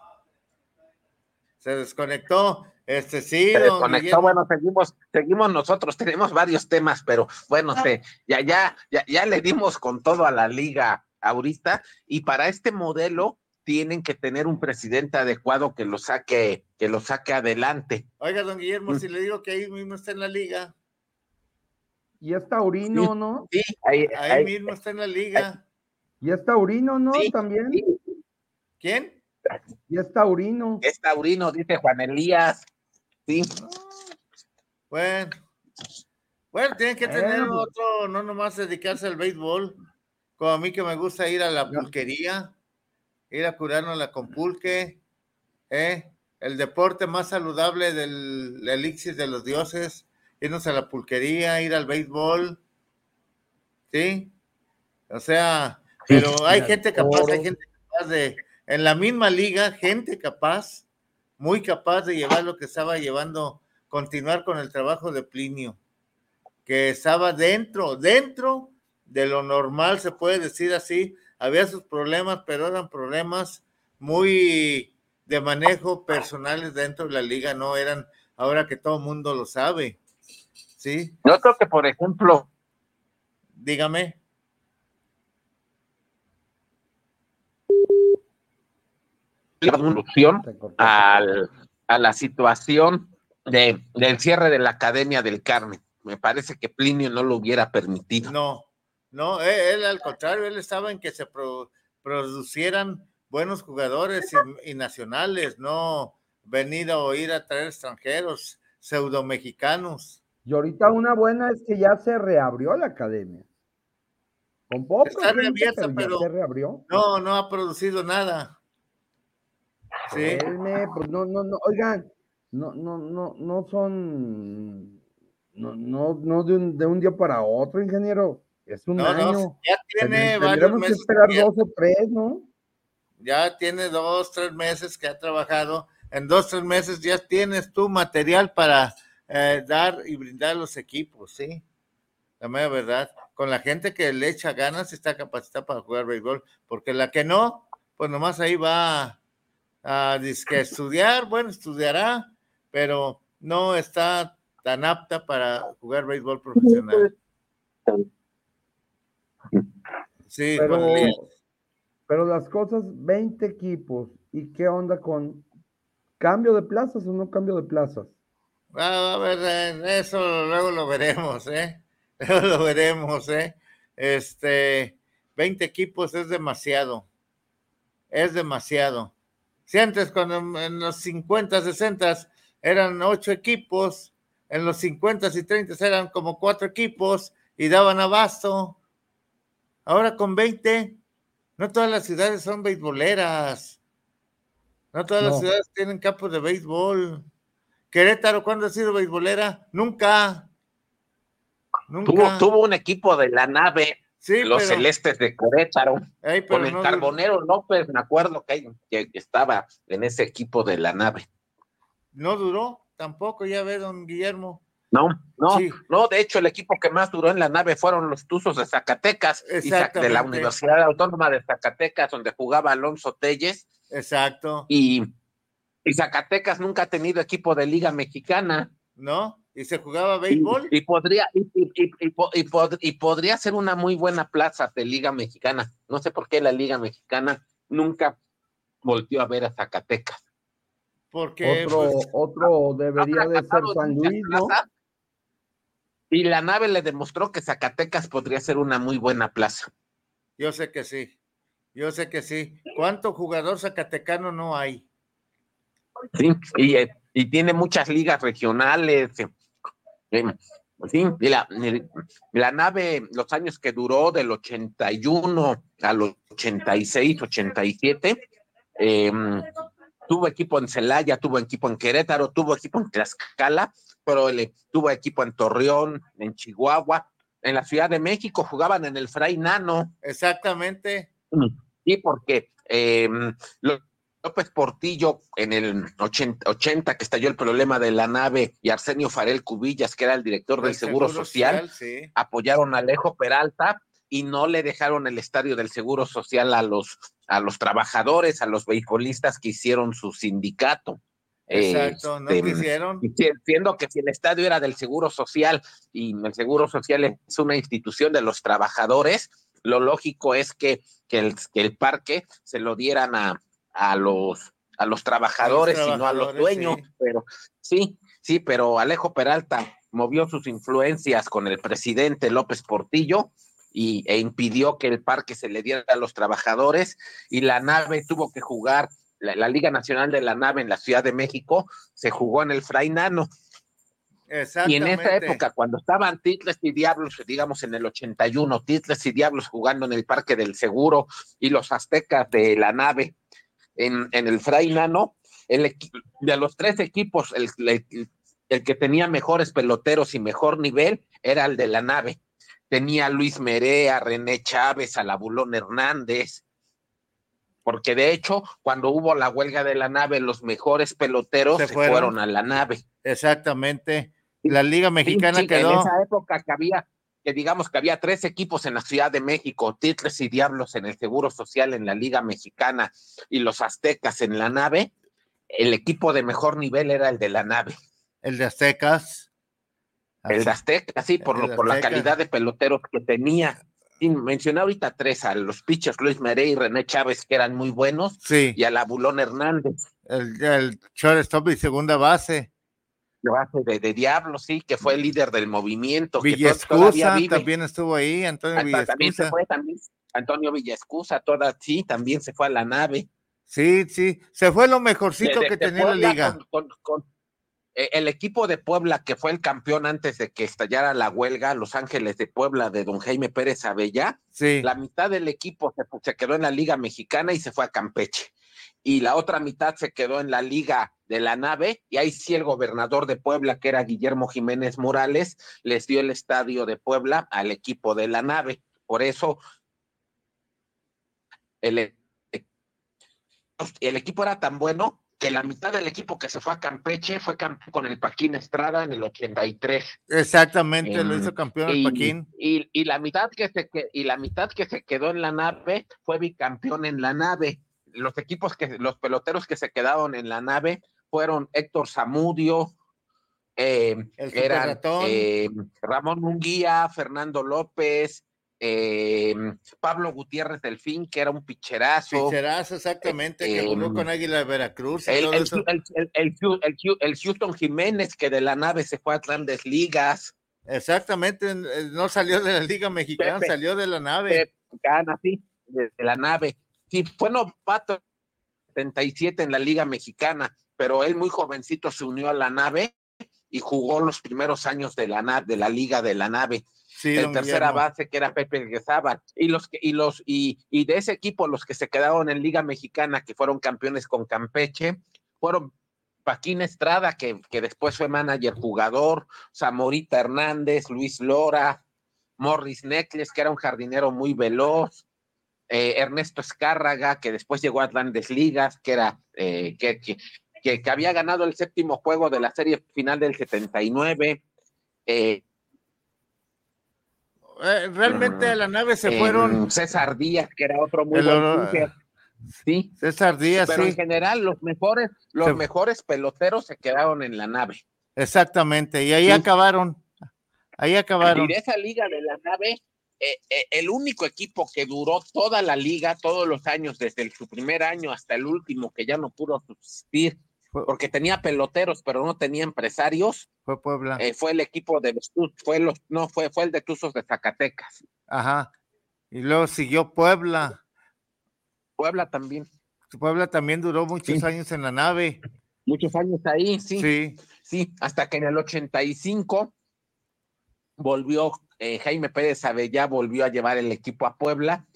Se desconectó. Este sí. Se desconectó, bueno, seguimos, seguimos nosotros, tenemos varios temas, pero bueno, ah. ya, ya, ya, ya le dimos con todo a la liga ahorita, y para este modelo tienen que tener un presidente adecuado que lo saque, que lo saque adelante. Oiga, don Guillermo, mm. si le digo que ahí mismo está en la liga. Y es taurino, ¿no? Sí, ahí, mismo está en la liga. Y es taurino, ¿no? También. ¿Quién? Y es taurino. Es taurino, dice Juan Elías. Sí. Bueno. Bueno, tienen que tener otro, no nomás dedicarse al béisbol, como a mí que me gusta ir a la pulquería, ir a curarnos la compulque, ¿eh? el deporte más saludable del elixir de los dioses, irnos a la pulquería, ir al béisbol, ¿sí? O sea, pero hay gente capaz, hay gente capaz de, en la misma liga, gente capaz, muy capaz de llevar lo que estaba llevando, continuar con el trabajo de Plinio, que estaba dentro, dentro de lo normal, se puede decir así. Había sus problemas, pero eran problemas muy de manejo personales dentro de la liga, no eran ahora que todo el mundo lo sabe. ¿Sí? Yo creo que, por ejemplo, dígame. Solución al, a la situación de, del cierre de la Academia del Carmen. Me parece que Plinio no lo hubiera permitido. No, no, e, él, al contrario, él estaba en que se producieran buenos jugadores y, nacionales, no venir a oír a traer extranjeros, pseudo mexicanos. Y ahorita una buena es que ya se reabrió la academia. Con poco Está reabierta, pero, se reabrió. No, no ha producido nada. Sí. pues no, no, no, oigan, no, no, no, no son, no, no, no de un, de un día para otro, ingeniero. Es un año. ya tiene varios meses. Que esperar dos o tres, ¿no? Ya tiene dos, tres meses que ha trabajado. En dos, tres meses ya tienes tu material para eh, dar y brindar a los equipos, ¿sí? La mera verdad. Con la gente que le echa ganas está capacitada para jugar béisbol, porque la que no, pues nomás ahí va a, a estudiar, bueno, estudiará, pero no está tan apta para jugar béisbol profesional. Sí, pero, pero las cosas, 20 equipos, ¿y qué onda con cambio de plazas o no cambio de plazas? a ver, eso luego lo veremos, ¿eh? [LAUGHS] Luego lo veremos, ¿eh? Este, 20 equipos es demasiado. Es demasiado. Si antes, cuando en los 50, 60 eran 8 equipos, en los 50 y 30 eran como 4 equipos y daban abasto. Ahora con 20, no todas las ciudades son beisboleras. No todas las ciudades tienen campos de béisbol. Querétaro, ¿cuándo ha sido beisbolera? Nunca. Nunca. Tuvo, un equipo de la nave, los celestes de Querétaro, con el Carbonero López, me acuerdo que, que, estaba en ese equipo de la nave. No duró tampoco, ya ve, don Guillermo. No, no, no, de hecho el equipo que más duró en la nave fueron los Tuzos de Zacatecas y de la Universidad Autónoma de Zacatecas, donde jugaba Alonso Telles. Exacto. Y, y Zacatecas nunca ha tenido equipo de Liga Mexicana. ¿No? ¿Y se jugaba béisbol? Y, podría, y, podría ser una muy buena plaza de Liga Mexicana. No sé por qué la Liga Mexicana nunca volvió a ver a Zacatecas. Porque otro, pues, otro debería de ser San Luis, ¿no? Y la nave le demostró que Zacatecas podría ser una muy buena plaza. Yo sé que sí, yo sé que sí. ¿Cuánto jugador zacatecano no hay? Sí, y, eh, tiene muchas ligas regionales. Eh, sí, y la, la, nave, los años que duró del 81 al 86, 87, eh, tuvo equipo en Celaya, tuvo equipo en Querétaro, tuvo equipo en Tlaxcala, pero le, tuvo equipo en Torreón, en Chihuahua, en la Ciudad de México jugaban en el Fray Nano. Exactamente. Y porque em, López Portillo en el 80, que estalló el problema de la nave y Arsenio Farel Cubillas, que era el director del Seguro, Social, apoyaron a Alejo Peralta y no le dejaron el estadio del Seguro Social a los, a los trabajadores, a los beisbolistas que hicieron su sindicato. Exacto, no este, quisieron. Siendo que si el estadio era del Seguro Social y el Seguro Social es una institución de los trabajadores, lo lógico es que, que, el, que el parque se lo dieran a, a, los, a los trabajadores y no a los dueños. Pero sí, sí, pero Alejo Peralta movió sus influencias con el presidente López Portillo y, e impidió que el parque se le diera a los trabajadores y la nave tuvo que jugar, la, Liga Nacional de la Nave en la Ciudad de México se jugó en el Fray Nano. Y en esa época, cuando estaban Titles y Diablos, digamos en el 81, Titles y Diablos jugando en el Parque del Seguro y los aztecas de la nave en, en el Fray Nano, el, de los tres equipos, el, el que tenía mejores peloteros y mejor nivel era el de la nave tenía a Luis Merea, René Chávez, a Labulón Hernández, porque de hecho, cuando hubo la huelga de la nave, los mejores peloteros se fueron, a la nave. Exactamente. La Liga Mexicana Sí, sí, quedó. En esa época que había, que digamos que había tres equipos en la Ciudad de México, Titles y Diablos en el Seguro Social en la Liga Mexicana y los Aztecas en la nave, el equipo de mejor nivel era el de la nave. El de Aztecas. El de Aztecas, sí, por, lo, por la calidad de peloteros que tenía. Sí, mencioné ahorita tres, a los pitchers Luis Merey y René Chávez, que eran muy buenos, Sí. y al Abulón Hernández, El, el shortstop y segunda base. De, de Diablos, sí, que fue el líder del movimiento. que Villescusa vive. también estuvo ahí. Antonio Ah, También se Villescusa. fue, también Antonio Villescusa, toda, sí, también se fue a la nave. Sí, sí. Se fue lo mejorcito De- que tenía la liga. con- con- con- eh, el equipo de Puebla, que fue el campeón antes de que estallara la huelga, Los Ángeles de Puebla, de don Jaime Pérez Abella, Sí. la mitad del equipo se, se quedó en la Liga Mexicana y se fue a Campeche. Y la otra mitad se quedó en la Liga de la Nave, y ahí sí el gobernador de Puebla, que era Guillermo Jiménez Morales, les dio el estadio de Puebla al equipo de la Nave. Por eso el, e, el equipo era tan bueno que la mitad del equipo que se fue a Campeche fue campeón con el Paquín Estrada en el 83. Exactamente, lo hizo campeón el Paquín. y- y la mitad que se y la mitad que se quedó en la nave fue bicampeón en la nave. Los equipos que los peloteros que se quedaron en la nave fueron Héctor Zamudio, eh, eran eh, Ramón Munguía, Fernando López, eh, Pablo Gutiérrez Delfín, que era un picherazo. Picherazo, exactamente, que jugó em, con Águila de Veracruz. El, el, el, Houston Jiménez, que de la nave se fue a grandes ligas. Exactamente, eh, no salió de la Liga Mexicana, Pepe. salió de la nave. Pep Gana, sí, de, de la nave. Sí, fue novato 77 en la Liga Mexicana, pero él muy jovencito se unió a la nave y jugó los primeros años de la de la Liga de la nave. Sí, el tercera Guillermo. base que era Pepe Guezábal y los que y los y, y de ese equipo los que se quedaron en Liga Mexicana que fueron campeones con Campeche fueron Paquín Estrada que, que después fue manager jugador Zamorita Hernández Luis Lora Morris Necles que era un jardinero muy veloz eh, Ernesto Escárraga que después llegó a Grandes Ligas que era eh, que, que, que, que había ganado el séptimo juego de la serie final del 79 eh, Eh, realmente a la nave se eh, fueron. César Díaz, que era otro muy El buen pitcher. Sí, César Díaz, pero en general los mejores, los Se- mejores peloteros se quedaron en la nave. Exactamente, y ahí Sí. acabaron. Ahí acabaron. Y de esa liga de la nave, eh, eh, el único equipo que duró toda la liga, todos los años, desde el- su primer año hasta el último, que ya no pudo subsistir, porque tenía peloteros, pero no tenía empresarios, Fue Puebla. eh, fue el equipo de fue los, no, fue, fue el de Tuzos de Zacatecas. Ajá. Y luego siguió Puebla. Puebla también, Puebla también duró muchos Sí. años en la nave. muchos años ahí, sí. Sí. Sí, hasta que en el 85 volvió eh, Jaime Pérez Avellá, volvió a llevar el equipo a Puebla.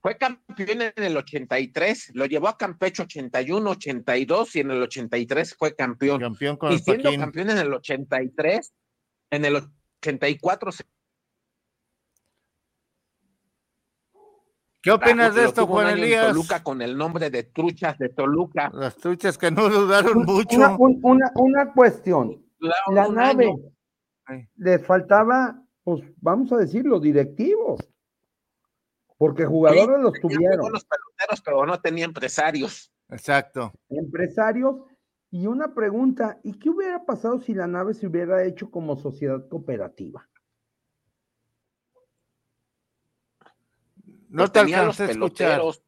Fue campeón en el 83, lo llevó a Campeche 81, 82 y en el 83 fue campeón. Campeón con Y el siendo Paquín. campeón en el 83, en el 84 se ¿Qué opinas de esto, Juan Elías? Toluca con el nombre de Truchas de Toluca. Las truchas que no dudaron mucho. Una, un- una, una cuestión. La un nave año. Les faltaba, pues vamos a decirlo, directivos. Porque jugadores los tuvieron, buenos peloteros, pero no tenía empresarios. Exacto. empresarios. Y una pregunta, ¿y qué hubiera pasado si la nave se hubiera hecho como sociedad cooperativa? No pues te tenía los alcancé a escuchar. peloteros.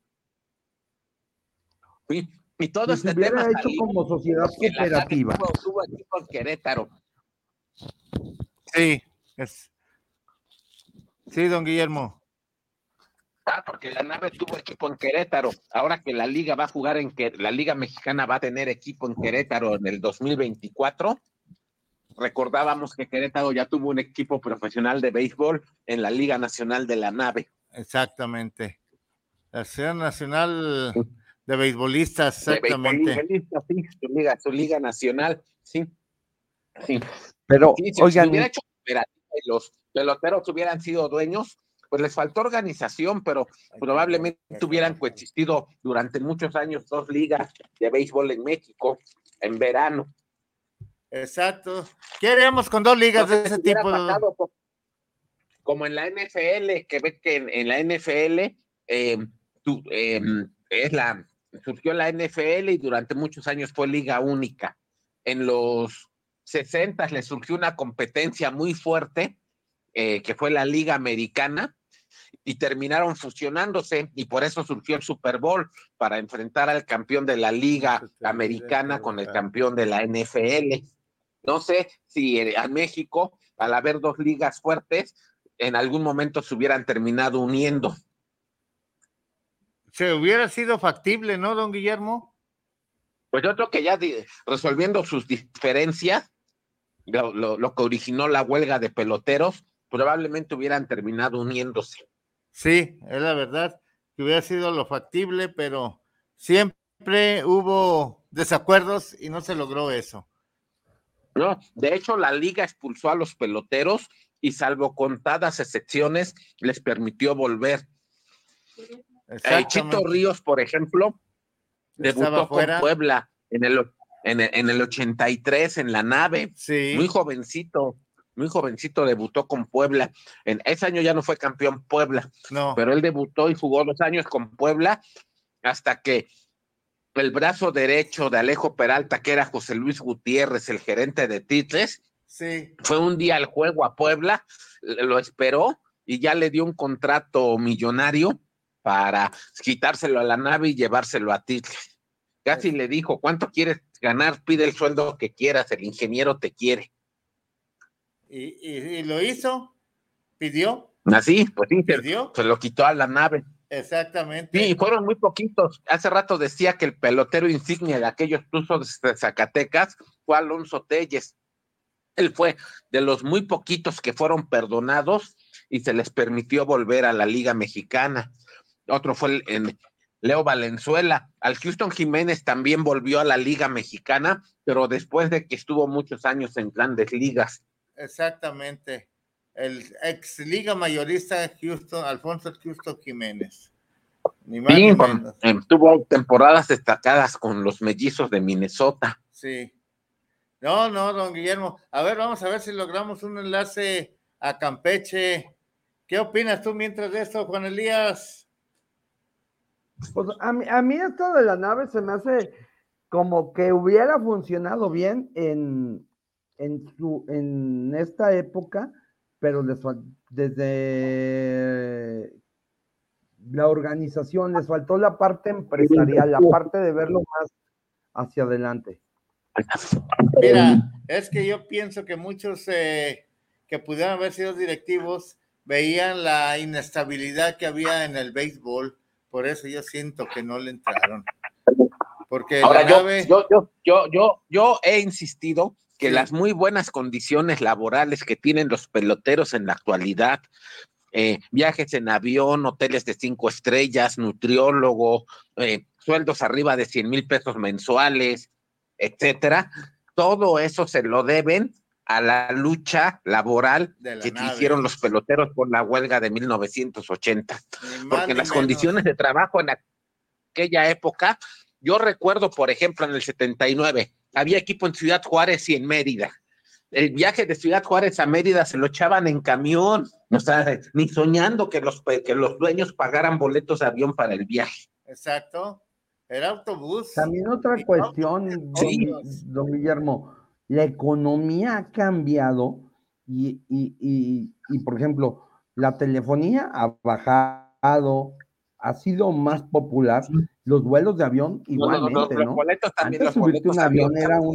Sí, y todo se este hubiera tema hecho como sociedad la Nave cooperativa. tuvo- tuvo equipo en Querétaro. Sí. es- Sí, don Guillermo. Ah, porque la nave tuvo equipo en Querétaro. Ahora que la liga va a jugar en que la liga mexicana va a tener equipo en Querétaro en el 2024. Recordábamos que Querétaro ya tuvo un equipo profesional de béisbol en la Liga Nacional de la Nave. Exactamente. La Asociación Nacional de Beisbolistas, De exactamente. beisbolistas, sí, su liga, su liga nacional, sí. Sí. Pero, Sí, si, oigan, hubiera hecho cooperativa y los peloteros hubieran sido dueños, pues les faltó organización, pero probablemente hubieran coexistido durante muchos años dos ligas de béisbol en México en verano. Exacto. ¿Qué haríamos con dos ligas de ese tipo? como en la NFL, que ves que en, la NFL eh, em, es la, surgió la NFL y durante muchos años fue liga única. En los 60 le surgió una competencia muy fuerte, eh, que fue la liga americana, y terminaron fusionándose y por eso surgió el Super Bowl para enfrentar al campeón de la liga americana con el campeón de la NFL. No sé si a México, al haber dos ligas fuertes, en algún momento se hubieran terminado uniendo. Se hubiera sido factible, ¿no, don Guillermo? Pues yo creo que ya resolviendo sus diferencias, lo, que originó la huelga de peloteros, probablemente hubieran terminado uniéndose. Sí, es la verdad que hubiera sido lo factible, pero siempre hubo desacuerdos y no se logró eso. No, de hecho la liga expulsó a los peloteros y salvo contadas excepciones les permitió volver. El Chito Ríos, por ejemplo, debutó con Puebla en el, en, el, en el 83 en la nave, sí. muy jovencito, muy jovencito debutó con Puebla. En ese año ya no fue campeón Puebla, no. pero él debutó y jugó dos años con Puebla hasta que el brazo derecho de Alejo Peralta, que era José Luis Gutiérrez, el gerente de Titles, fue un día al juego a Puebla, lo esperó y ya le dio un contrato millonario para quitárselo a la nave y llevárselo a Titles. Casi le dijo, ¿cuánto quieres ganar? Pide el sueldo que quieras, el ingeniero te quiere. ¿Y, lo hizo? ¿Pidió? Así, pues sí, se lo quitó a la nave. Exactamente. Sí, fueron muy poquitos. Hace rato decía que el pelotero insignia de aquellos tuzos de Zacatecas fue Alonso Telles. Él fue de los muy poquitos que fueron perdonados y se les permitió volver a la Liga Mexicana. Otro fue en Leo Valenzuela. Al Houston Jiménez también volvió a la Liga Mexicana, pero después de que estuvo muchos años en grandes ligas. Exactamente el ex liga mayorista Houston, Alfonso Houston Jiménez. sí, tuvo temporadas destacadas con los mellizos de Minnesota. Sí. No, no, don Guillermo. A ver, vamos a ver si logramos un enlace a Campeche. ¿Qué opinas tú mientras de esto, Juan Elías? Pues a mí, a mí esto de la nave se me hace como que hubiera funcionado bien en, en, su, en esta época, pero desde la organización les faltó la parte empresarial, la parte de verlo más hacia adelante. Mira, es que yo pienso que muchos eh, que pudieran haber sido directivos veían la inestabilidad que había en el béisbol, por eso yo siento que no le entraron. Porque Ahora, yo, yo, yo, yo, yo he insistido que las muy buenas condiciones laborales que tienen los peloteros en la actualidad, eh, viajes en avión, hoteles de cinco estrellas, nutriólogo, eh, sueldos arriba de 100 mil pesos mensuales, etcétera, todo eso se lo deben a la lucha laboral que hicieron los peloteros por la huelga de 1980. Porque las condiciones de trabajo en aquella época, yo recuerdo, por ejemplo, en el 79, había equipo en Ciudad Juárez y en Mérida. El viaje de Ciudad Juárez a Mérida se lo echaban en camión, o sea, ni soñando que los, que los dueños pagaran boletos de avión para el viaje. Exacto, era autobús. También otra cuestión, don, Guillermo, la economía ha cambiado y, y, por ejemplo, la telefonía ha bajado, ha sido más popular, los vuelos de avión igualmente, ¿no? Los boletos también, los boletos un avión era un...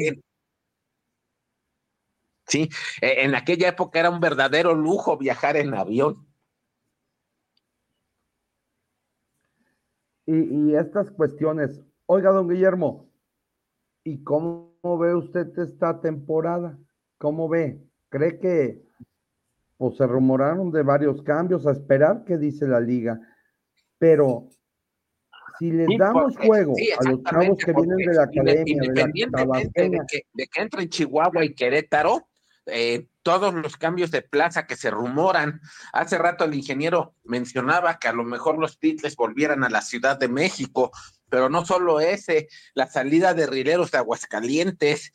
Sí, e, en aquella época era un verdadero lujo viajar en avión. Y, estas cuestiones, oiga, don Guillermo, ¿y cómo ve usted esta temporada? ¿Cómo ve? ¿Cree que pues, se rumoraron de varios cambios a esperar qué dice la liga? Pero si les damos juego a los chavos que vienen de la academia, independientemente de, que, de que entren Chihuahua y Querétaro, eh, todos los cambios de plaza que se rumoran. Hace rato el ingeniero mencionaba que a lo mejor los titles volvieran a la Ciudad de México, pero no solo ese, la salida de rileros de Aguascalientes,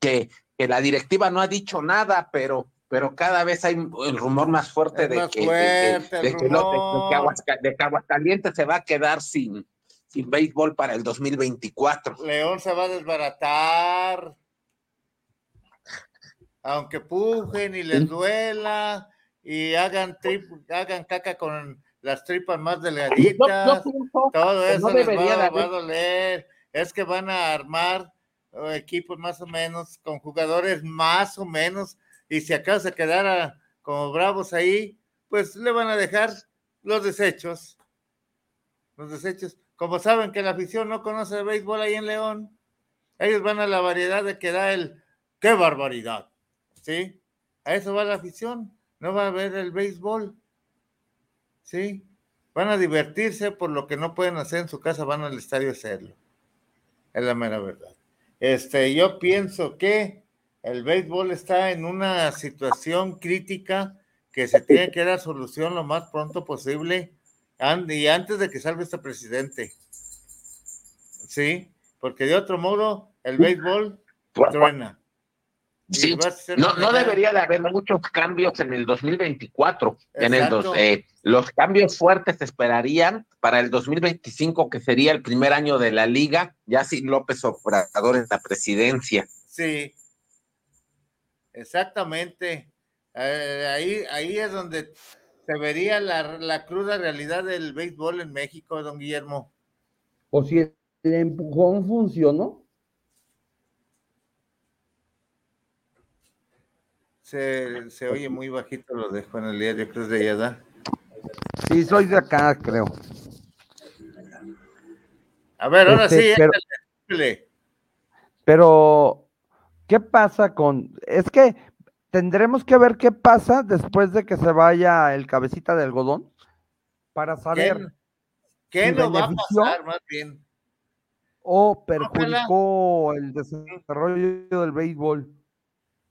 que que la directiva no ha dicho nada, pero pero cada vez hay el rumor más fuerte de que, de, que, Aguascalientes se va a quedar sin, sin béisbol para el 2024. León se va a desbaratar. Aunque pujen y les duela y hagan, trip, hagan caca con las tripas más delgaditas, todo eso les va, a doler. Es que van a armar eh, equipos más o menos, con jugadores más o menos y si acaso se quedara como bravos ahí, pues le van a dejar los desechos. Los desechos. Como saben que la afición no conoce el béisbol ahí en León, ellos van a la variedad de que da el ¡qué barbaridad! ¿Sí? A eso va la afición. No va a ver el béisbol. ¿Sí? Van a divertirse por lo que no pueden hacer en su casa, van al estadio a hacerlo. Es la mera verdad. Este, yo pienso que el béisbol está en una situación crítica que se tiene que dar solución lo más pronto posible y antes de que salga este presidente. Sí, porque de otro modo el béisbol truena. Sí, no, no debería de haber muchos cambios en el 2024. En el dos, eh, los cambios fuertes se esperarían para el 2025, que sería el primer año de la liga, ya sin López Obrador en la presidencia. Sí, Exactamente. Eh, ahí, ahí es donde se vería la, cruda realidad del béisbol en México, don Guillermo. O si el empujón funcionó. Se, se oye muy bajito lo de Juan Elías, yo creo de allá. Sí, soy de acá, creo. A ver, ahora este, sí, pero, pero ¿Qué pasa con.? Es que tendremos que ver qué pasa después de que se vaya el cabecita de algodón para saber. ¿Qué, lo va a pasar más bien? O perjudicó el desarrollo del béisbol.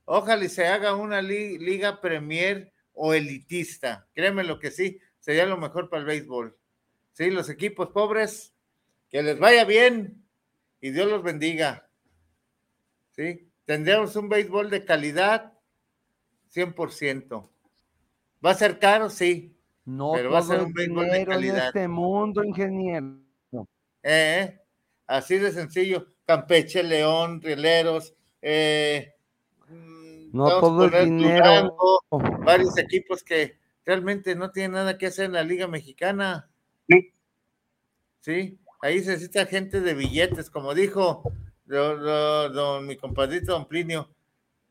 Ojalá y se haga una liga premier o elitista. Créeme lo que sí, sería lo mejor para el béisbol. Sí, los equipos pobres, que les vaya bien y Dios los bendiga. Sí, Tendremos un béisbol de calidad 100%. ¿Va a ser caro? Sí. No, pero va a ser un béisbol de calidad. En este mundo, ingeniero. Eh, así de sencillo. Campeche, León, Rieleros, eh, mm, no todo el dinero. varios equipos que realmente no tienen nada que hacer en la Liga Mexicana. Sí. Sí, ahí se necesita gente de billetes, como dijo don, mi compadrito don Plinio,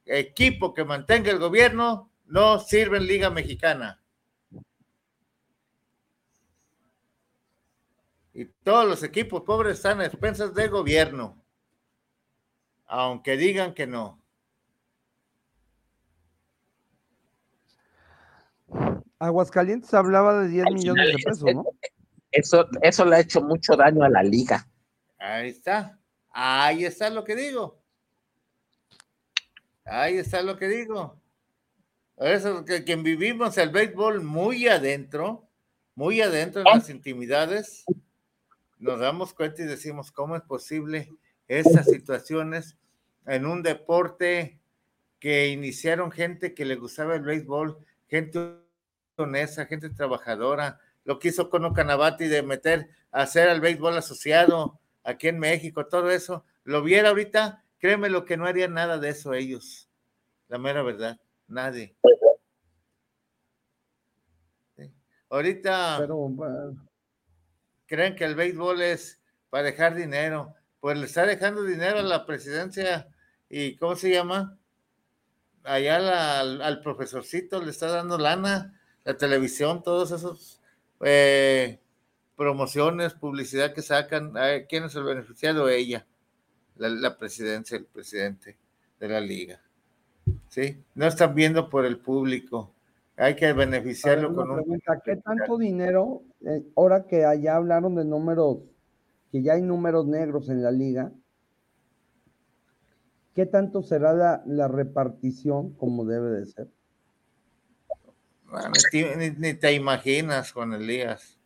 equipo que mantenga el gobierno no sirve en Liga Mexicana. Y todos los equipos pobres están a expensas del gobierno, aunque digan que no. Aguascalientes hablaba de 10 millones de pesos, ¿no? Eso, eso le ha hecho mucho daño a la liga. Ahí está. Ahí está lo que digo. Ahí está lo que digo. eso que quien vivimos el béisbol muy adentro, muy adentro en las intimidades, nos damos cuenta y decimos cómo es posible esas situaciones en un deporte que iniciaron gente que le gustaba el béisbol, gente honesta, gente trabajadora, lo que hizo Cono Canabati de meter, hacer al béisbol asociado, aquí en México, todo eso, lo viera ahorita, créeme lo que no harían nada de eso ellos. La mera verdad, nadie. Ahorita creen que el béisbol es para dejar dinero. Pues le está dejando dinero a la presidencia y ¿cómo se llama? Allá al, profesorcito le está dando lana, la televisión, todos esos eh, promociones, publicidad que sacan, ¿quién es el beneficiado? Ella, la, presidencia, el presidente de la liga. ¿Sí? No están viendo por el público. Hay que beneficiarlo con un... ¿Qué tanto dinero, eh, ahora que allá hablaron de números, que ya hay números negros en la liga, ¿qué tanto será la, la repartición como debe de ser? ni, ni, te imaginas, Juan Elías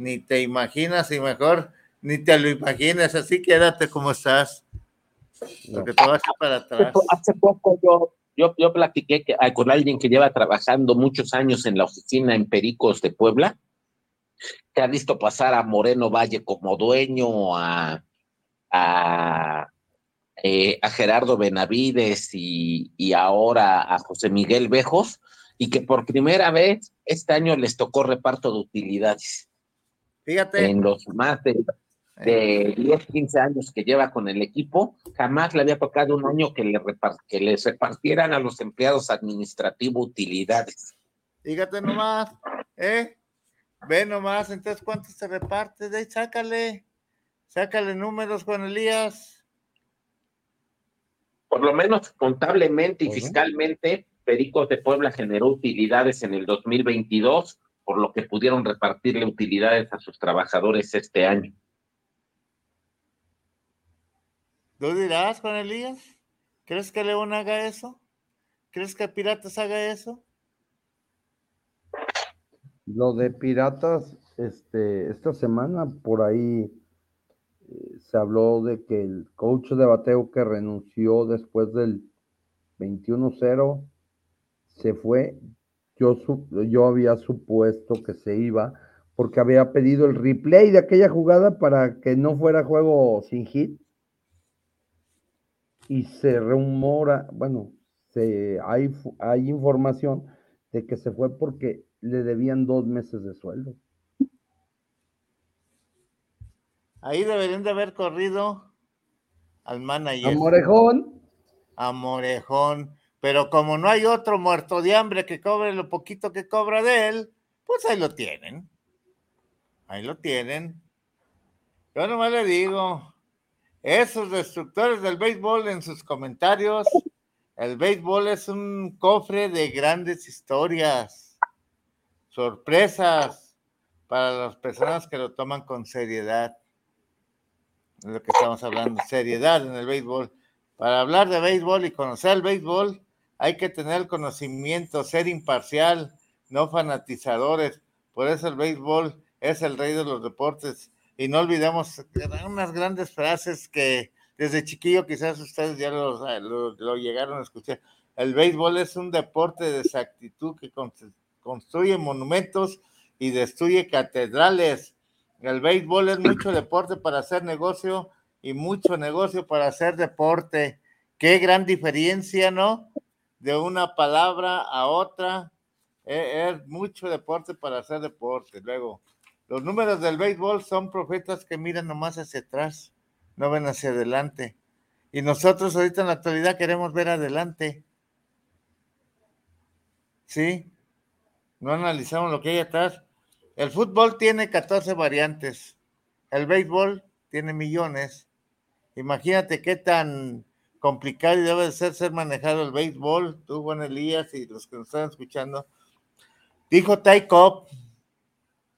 ni te imaginas y mejor ni te lo imaginas, así quédate como estás. Porque te vas para atrás. Hace poco yo, yo, yo platiqué que, con alguien que lleva trabajando muchos años en la oficina en Pericos de Puebla, que ha visto pasar a Moreno Valle como dueño, a, a, eh, a Gerardo Benavides y, y ahora a José Miguel Bejos, y que por primera vez este año les tocó reparto de utilidades. Fíjate. En los más de, de 10, 15 años que lleva con el equipo, jamás le había tocado un año que, le que les repartieran a los empleados administrativos utilidades. Fíjate nomás, ¿eh? Ve nomás, entonces, ¿cuánto se reparte? De ahí, sácale, sácale números, Juan Elías. Por lo menos contablemente y fiscalmente, Pericos de Puebla generó utilidades en el 2022, por lo que pudieron repartirle utilidades a sus trabajadores este año. ¿Tú dirás, Juan Elías? ¿Crees que León haga eso? ¿Crees que Piratas haga eso? Lo de Piratas, este, esta semana por ahí eh, se habló de que el coach de bateo que renunció después del 21-0 se fue. Yo, yo había supuesto que se iba porque había pedido el replay de aquella jugada para que no fuera juego sin hit. Y se rumora, bueno, se, hay, hay información de que se fue porque le debían dos meses de sueldo. Ahí deberían de haber corrido al manager. A Morejón. A Morejón. Pero como no hay otro muerto de hambre que cobre lo poquito que cobra de él, pues ahí lo tienen. Ahí lo tienen. Yo nomás le digo, esos destructores del béisbol en sus comentarios, el béisbol es un cofre de grandes historias, sorpresas para las personas que lo toman con seriedad. Es lo que estamos hablando, seriedad en el béisbol. Para hablar de béisbol y conocer el béisbol, hay que tener conocimiento, ser imparcial, no fanatizadores. Por eso el béisbol es el rey de los deportes. Y no olvidemos unas grandes frases que desde chiquillo quizás ustedes ya lo, llegaron a escuchar. El béisbol es un deporte de exactitud que construye monumentos y destruye catedrales. El béisbol es mucho [CLEARS THROAT] deporte para hacer negocio y mucho negocio para hacer deporte. Qué gran diferencia, ¿no? De una palabra a otra. E, es, mucho deporte para hacer deporte. Luego, los números del béisbol son profetas que miran nomás hacia atrás, no ven hacia adelante. Y nosotros ahorita en la actualidad queremos ver adelante. ¿Sí? No analizamos lo que hay atrás. El fútbol tiene 14 variantes. El béisbol tiene millones. Imagínate qué tan complicado y debe de ser ser manejado el béisbol, tú, Juan Elías, y los que nos están escuchando. Dijo Ty Cobb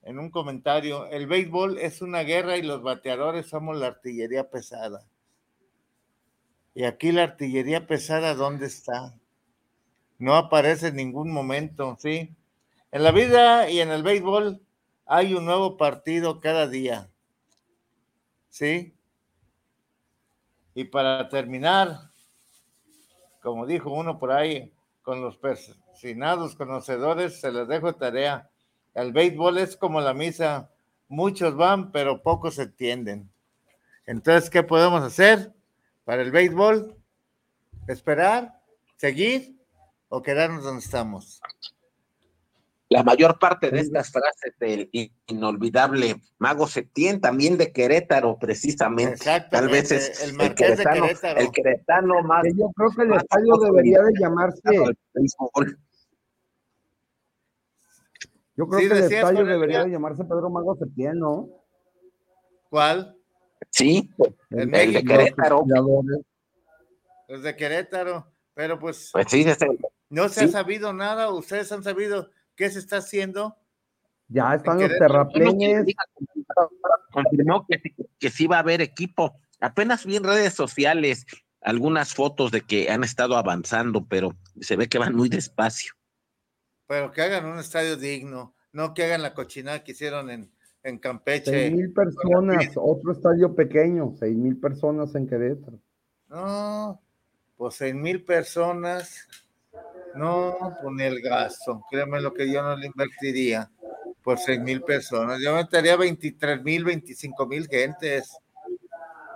en un comentario, el béisbol es una guerra y los bateadores somos la artillería pesada. Y aquí la artillería pesada, ¿dónde está? No aparece en ningún momento, ¿sí? En la vida y en el béisbol hay un nuevo partido cada día, ¿sí? Y para terminar, como dijo uno por ahí, con los persinados conocedores, se les dejo tarea. El béisbol es como la misa, muchos van, pero pocos entienden. Entonces, ¿qué podemos hacer para el béisbol? ¿Esperar? ¿Seguir? ¿O quedarnos donde estamos? La mayor parte de estas frases del inolvidable Mago Septién, también de Querétaro, precisamente. Tal vez es el, el, queretano, el queretano más. Yo creo que el estadio debería de llamarse. Yo creo que el estadio debería de llamarse Pedro Mago Septién, ¿no? ¿Cuál? Sí, el, de Querétaro. El de Querétaro, pero pues. Pues sí, no se ha sabido nada, ustedes han sabido ¿Qué se está haciendo? Ya están los terraplenes. Confirmó que, que sí va a haber equipo. Apenas vi en redes sociales algunas fotos de que han estado avanzando, pero se ve que van muy despacio. Pero que hagan un estadio digno, no que hagan la cochinada que hicieron en, en Campeche. Seis mil personas, otro estadio pequeño, seis mil personas en Querétaro. No, pues seis mil personas. No, con el gasto. Créeme lo que yo no le invertiría por seis mil personas. Yo metería 23 mil, 25 mil gentes.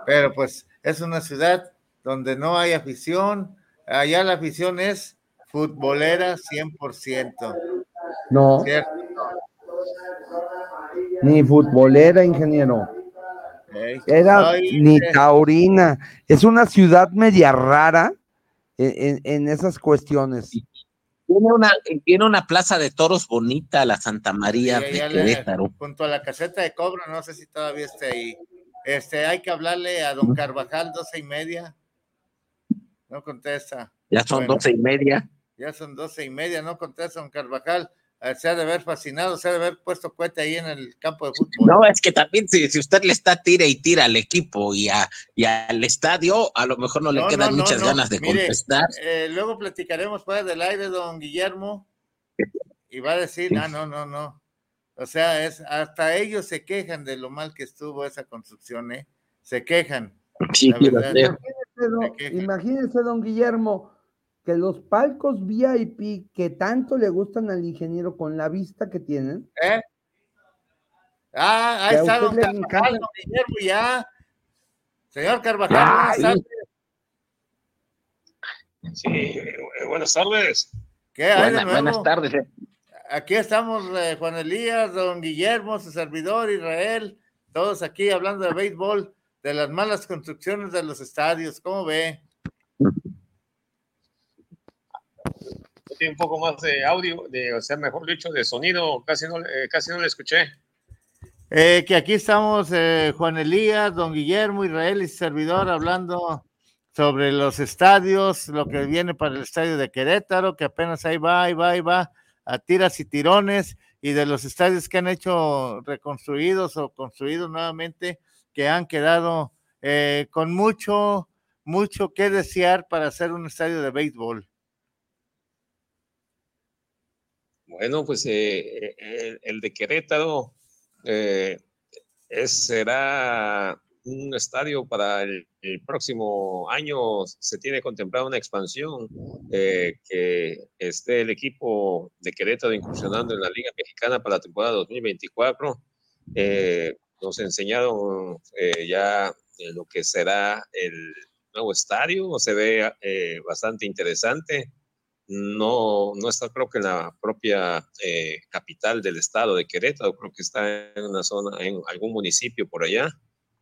Pero pues es una ciudad donde no hay afición. Allá la afición es futbolera 100%. No. ¿cierto? Ni futbolera, ingeniero. Era ni taurina. Es una ciudad media rara en, esas cuestiones. Tiene una, tiene una plaza de toros bonita, la Santa María sí, de Querétaro. junto a la caseta de cobro, no sé si todavía esté ahí. Este, hay que hablarle a don Carvajal, doce y media. No contesta. Ya son Bueno. doce y media. Ya son doce y media, no contesta don Carvajal. Eh, Se ha de haber fascinado, se ha de haber puesto cohete ahí en el campo de fútbol. No, es que también si, si usted le está tira y tira al equipo y, a, y al estadio, a lo mejor no le No, quedan no, muchas no. ganas de Mire, contestar. eh, luego platicaremos fuera del aire, don Guillermo, y va a decir, ah, no, no, no. O sea, es hasta ellos se quejan de lo mal que estuvo esa construcción, ¿eh? Se quejan. Sí. Imagínese, don- Imagínese, don Guillermo, que los palcos VIP que tanto le gustan al ingeniero con la vista que tienen, ¿Eh? Ah, ahí está don Carvajal, encanta. don Guillermo, ya. Señor Carvajal, buenas tardes. Sí, buenas tardes. ¿Qué hay de Buena- nuevo? buenas tardes. eh. Aquí estamos, eh, Juan Elías, don Guillermo, su servidor, Israel, todos aquí hablando de béisbol, de las malas construcciones de los estadios. ¿Cómo ve? Un poco más de audio, de, o sea, mejor dicho, de sonido, casi no, eh, casi no le escuché. Eh, que aquí estamos, eh, Juan Elías, don Guillermo, Israel y servidor, hablando sobre los estadios, lo que viene para el estadio de Querétaro, que apenas ahí va, ahí va, ahí va, a tiras y tirones, y de los estadios que han hecho reconstruidos o construidos nuevamente, que han quedado eh, con mucho, mucho que desear para hacer un estadio de béisbol. Bueno, pues eh, el, el de Querétaro eh, es, será un estadio para el, próximo año. Se tiene contemplada una expansión eh, que esté el equipo de Querétaro incursionando en la Liga Mexicana para la temporada 2024. Eh, nos enseñaron eh, ya eh, lo que será el nuevo estadio. Se ve eh, bastante interesante no, no está creo que en la propia eh, capital del estado de Querétaro, creo que está en una zona, en algún municipio por allá.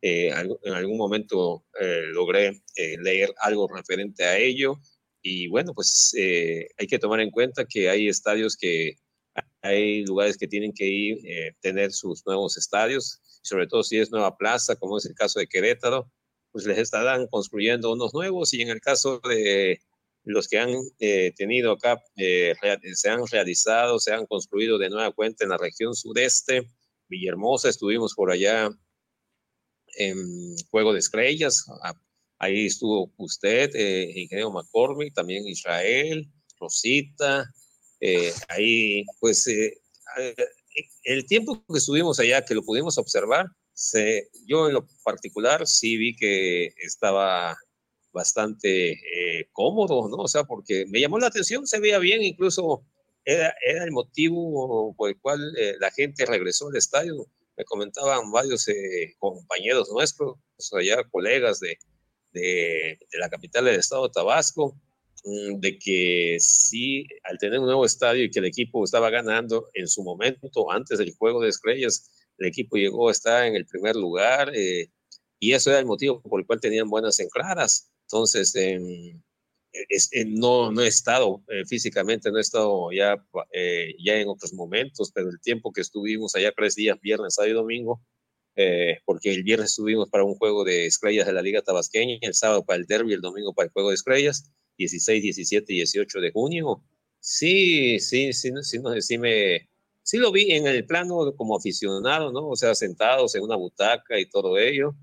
Eh, en algún momento eh, logré leer algo referente a ello y bueno, pues hay que tomar en cuenta que hay estadios que hay lugares que tienen que ir, tener sus nuevos estadios, sobre todo si es nueva plaza, como es el caso de Querétaro, pues les estarán construyendo unos nuevos y en el caso de los que han eh, tenido acá, eh, rea- se han realizado, se han construido de nueva cuenta en la región sudeste. Villahermosa, estuvimos por allá en Juego de Estrellas, a- ahí estuvo usted, eh, ingeniero McCormick, también Israel, Rosita, eh, ahí pues eh, eh, el tiempo que estuvimos allá, que lo pudimos observar, se, yo en lo particular sí vi que estaba bastante eh, cómodo, ¿no? O sea, porque me llamó la atención, se veía bien, incluso era, era el motivo por el cual eh, la gente regresó al estadio. Me comentaban varios eh, compañeros nuestros, allá colegas de, de, de la capital del estado Tabasco, mm, de que sí, al tener un nuevo estadio y que el equipo estaba ganando en su momento, antes del juego de estrellas, el equipo llegó a estar en el primer lugar eh, y eso era el motivo por el cual tenían buenas entradas. Entonces, em, es- eh, no, no he estado eh, físicamente, no he estado ya, eh, ya en otros momentos, pero el tiempo que estuvimos allá, tres días, viernes, sábado y domingo, eh, porque el viernes estuvimos para un juego de estrellas de la Liga Tabasqueña, el sábado para el derby, el domingo para el juego de estrellas, 16, 17 y 18 de junio. Sí, sí, sí, sí, no- sí me, sí lo vi en el plano como aficionado, ¿no? O sea, sentados en una butaca y todo ello,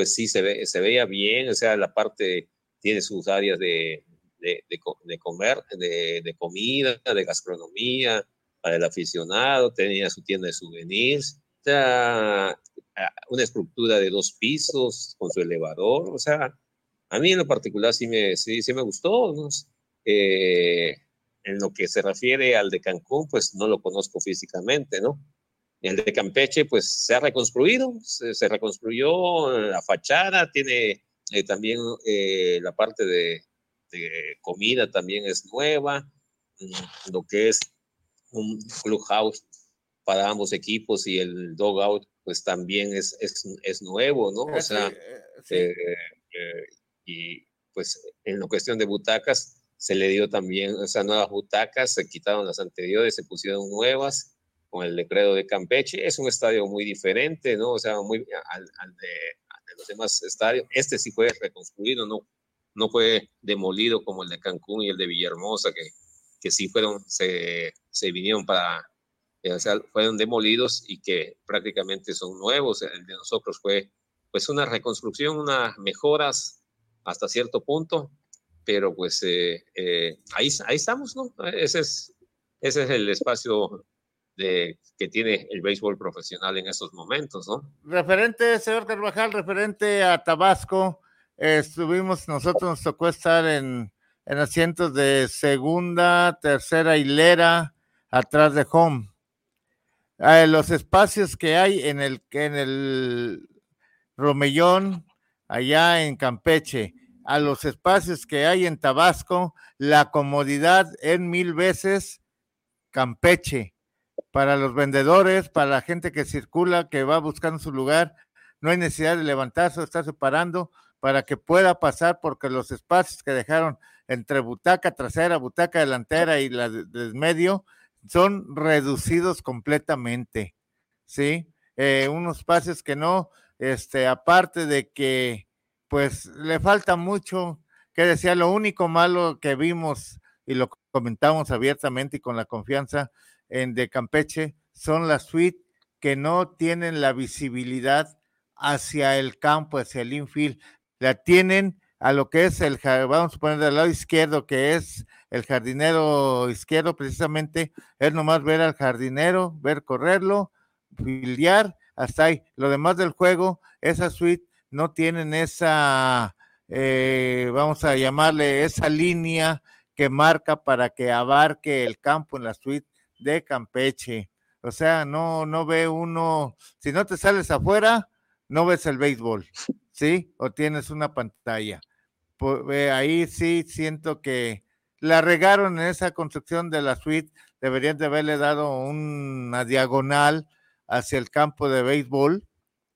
pues sí se, ve, se veía bien, o sea, la parte tiene sus áreas de, de, de de comer, de, de comida, de gastronomía, para el aficionado, tenía su tienda de souvenirs, o sea, una estructura de dos pisos con su elevador, o sea, A mí en lo particular sí me, sí, sí me gustó. Eh, en lo que se refiere al de Cancún, pues no lo conozco físicamente, ¿no? El de Campeche, pues se ha reconstruido, se, reconstruyó la fachada, tiene eh, también eh, la parte de, comida también es nueva, mm, lo que es un clubhouse para ambos equipos y el dogout, pues también es, es, es nuevo, ¿no? O ah, sea, y pues en la cuestión de butacas se le dio también esas nuevas butacas, se quitaron las anteriores, se pusieron nuevas con el decreto de Campeche. Es un estadio muy diferente, ¿no? O sea, muy al, de, los demás estadios. Este sí fue reconstruido, no, no fue demolido como el de Cancún y el de Villahermosa, que, que sí fueron, se, se vinieron para, o sea, fueron demolidos y que prácticamente son nuevos. El de nosotros fue pues una reconstrucción, unas mejoras hasta cierto punto, pero pues eh, eh, ahí, ahí estamos, ¿no? Ese es, ese es el espacio de, que tiene el béisbol profesional en estos momentos, ¿no? Referente, señor Carvajal, referente a Tabasco, estuvimos, nosotros nos tocó estar en, en asientos de segunda, tercera hilera, atrás de home. Eh, los espacios que hay en el, en el Romellón, allá en Campeche, a los espacios que hay en Tabasco, la comodidad en mil veces Campeche. Para los vendedores, para la gente que circula, que va buscando su lugar, no hay necesidad de levantarse o estarse parando para que pueda pasar, porque los espacios que dejaron entre butaca trasera, butaca delantera y la del medio son reducidos completamente, ¿sí? Eh, unos espacios que no, este, aparte de que pues le falta mucho que decía, lo único malo que vimos y lo comentamos abiertamente y con la confianza en de Campeche son las suites que no tienen la visibilidad hacia el campo, hacia el infield, la tienen a lo que es el, vamos a poner del lado izquierdo, que es el jardinero izquierdo, precisamente, es nomás ver al jardinero, ver correrlo, filiar hasta ahí. Lo demás del juego, esa suite no tienen esa, eh, vamos a llamarle, esa línea que marca para que abarque el campo en la suite de Campeche. O sea, no, no ve uno, si no te sales afuera, no ves el béisbol, ¿sí? O tienes una pantalla. ahí sí siento que la regaron en esa construcción de la suite, deberían de haberle dado una diagonal hacia el campo de béisbol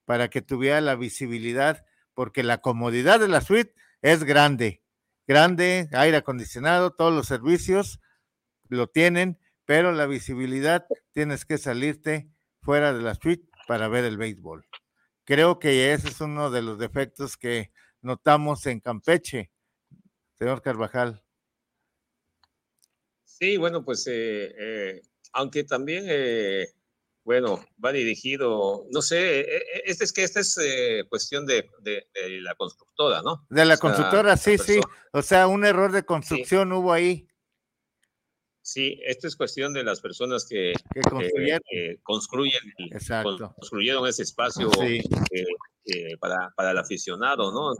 para que tuviera la visibilidad, porque la comodidad de la suite es grande, grande, aire acondicionado, todos los servicios lo tienen, pero la visibilidad tienes que salirte fuera de la suite para ver el béisbol. Creo que ese es uno de los defectos que notamos en Campeche, señor Carvajal. Sí, bueno, pues eh, eh, aunque también eh, bueno, va dirigido, no sé, e, e, este es que esta es eh, cuestión de, la constructora, ¿no? De la constructora, sí, sí. O sea, un error de construcción hubo ahí. Sí, esto es cuestión de las personas que, construyen, construyeron ese espacio eh, eh, para, para, el aficionado, ¿no?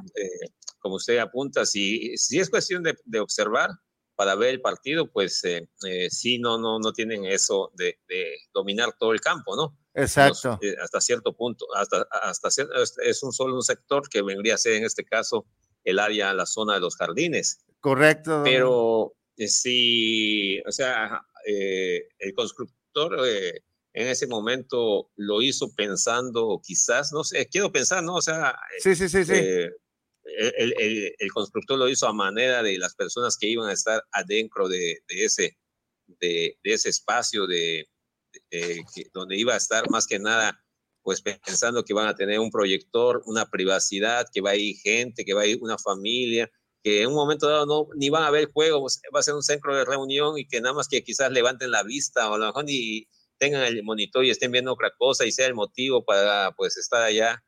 como usted apunta, si, si es cuestión de observar, para ver el partido, pues eh, eh, sí, no, no, no tienen eso de, dominar todo el campo, ¿no? Exacto. Eh, hasta cierto punto, hasta, hasta es un solo un sector que vendría a ser en este caso el área, la zona de los jardines. Correcto. Pero sí, o sea, el constructor en ese momento lo hizo pensando, quizás, no sé, quiero pensar, ¿no? O sea, sí, sí, sí, sí el, el, constructor lo hizo a manera de las personas que iban a estar adentro de, de ese, de, de, ese espacio de, donde iba a estar más que nada pues pensando que van a tener un proyector, una privacidad, que va a ir gente, que va a ir una familia, que en un momento dado no, ni van a ver juego, pues, va a ser un centro de reunión y que nada más que quizás levanten la vista o a lo mejor ni tengan el monitor y estén viendo otra cosa y sea el motivo para pues estar allá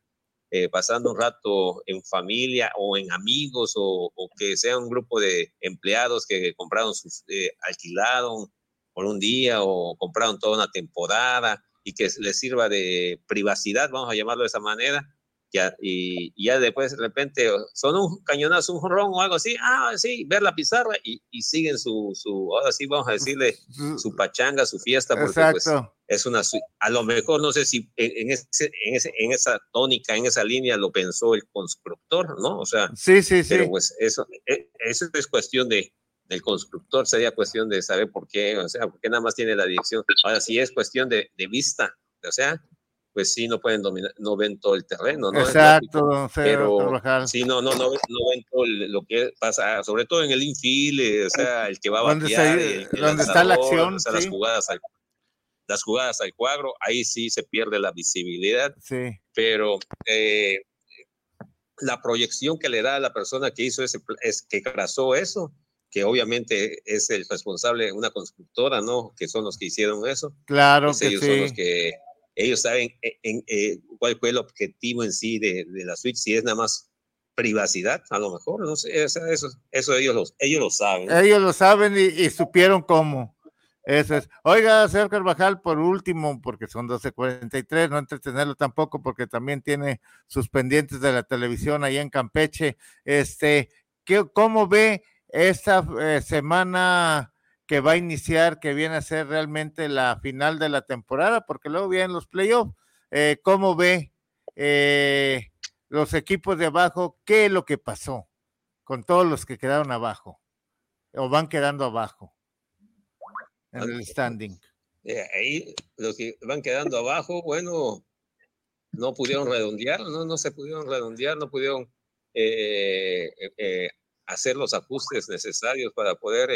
eh, pasando un rato en familia o en amigos o, que sea un grupo de empleados que compraron sus, eh, alquilaron por un día o compraron toda una temporada y que les sirva de privacidad, vamos a llamarlo de esa manera, Ya, y, ya después de repente son un cañonazo, un jorrón o algo así, ah, sí, ver la pizarra y, y siguen su, su, ahora sí vamos a decirle, [LAUGHS] su pachanga, su fiesta, porque pues, es una, a lo mejor no sé si en, ese, en, ese, en esa tónica, en esa línea lo pensó el constructor, ¿no? O sea, sí, sí, sí. Pero pues eso, e, eso es cuestión de, del constructor, sería cuestión de saber por qué, o sea, porque nada más tiene la dirección. Ahora, si es cuestión de, de vista, o sea, pues sí, no pueden dominar, no ven todo el terreno, ¿no? Exacto, pero sí, no, no, no, no ven todo lo que pasa, sobre todo en el infield, eh, o sea, el que va a batear, donde está la acción, o sea, las jugadas al, las jugadas al cuadro, ahí sí se pierde la visibilidad, sí. pero eh, la proyección que le da a la persona que hizo ese, es que trazó eso, que obviamente es el responsable, una constructora, ¿no? Que son los que hicieron eso. Claro pues que ellos sí. son los que ellos saben en, eh, cuál fue el objetivo en sí de, la suite, si es nada más privacidad, a lo mejor, no sé, eso, eso ellos, lo, ellos lo saben. Ellos lo saben y, y supieron cómo. Eso es. Oiga, señor Carvajal, por último, porque son 12.43, no entretenerlo tampoco, porque también tiene sus pendientes de la televisión ahí en Campeche. Este, ¿qué, ¿cómo ve esta eh, semana que va a iniciar, que viene a ser realmente la final de la temporada, porque luego vienen los playoffs. Eh, ¿Cómo ve eh, los equipos de abajo? ¿Qué es lo que pasó con todos los que quedaron abajo o van quedando abajo en el standing? Eh, ahí los que van quedando abajo, bueno, no pudieron redondear, no, no se pudieron redondear, no pudieron eh, hacer los ajustes necesarios para poder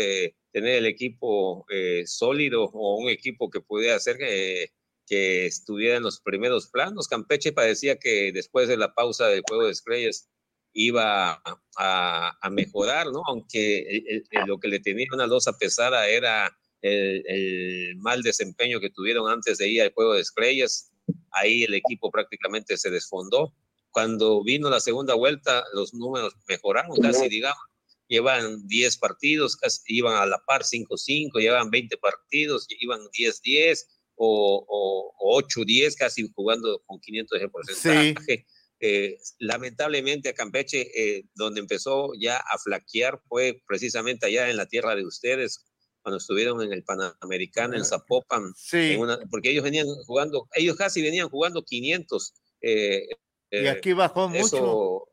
tener el equipo eh, sólido o un equipo que pudiera hacer que, que, estuviera en los primeros planos. Campeche parecía que después de la pausa del juego de estrellas iba a, a mejorar, ¿no? Aunque el, el, lo que le tenía una losa pesada era el, el, mal desempeño que tuvieron antes de ir al juego de estrellas. Ahí el equipo prácticamente se desfondó cuando vino la segunda vuelta, los números mejoraron casi, digamos. Llevan 10 partidos, casi, iban a la par 5-5, llevan 20 partidos, iban 10-10 o, o, o 8-10, casi jugando con 500 de porcentaje. Sí. Eh, lamentablemente a Campeche, eh, donde empezó ya a flaquear, fue precisamente allá en la tierra de ustedes, cuando estuvieron en el Panamericano, en Zapopan, sí. en una, porque ellos venían jugando, ellos casi venían jugando 500. Eh, y aquí bajó mucho. Eso,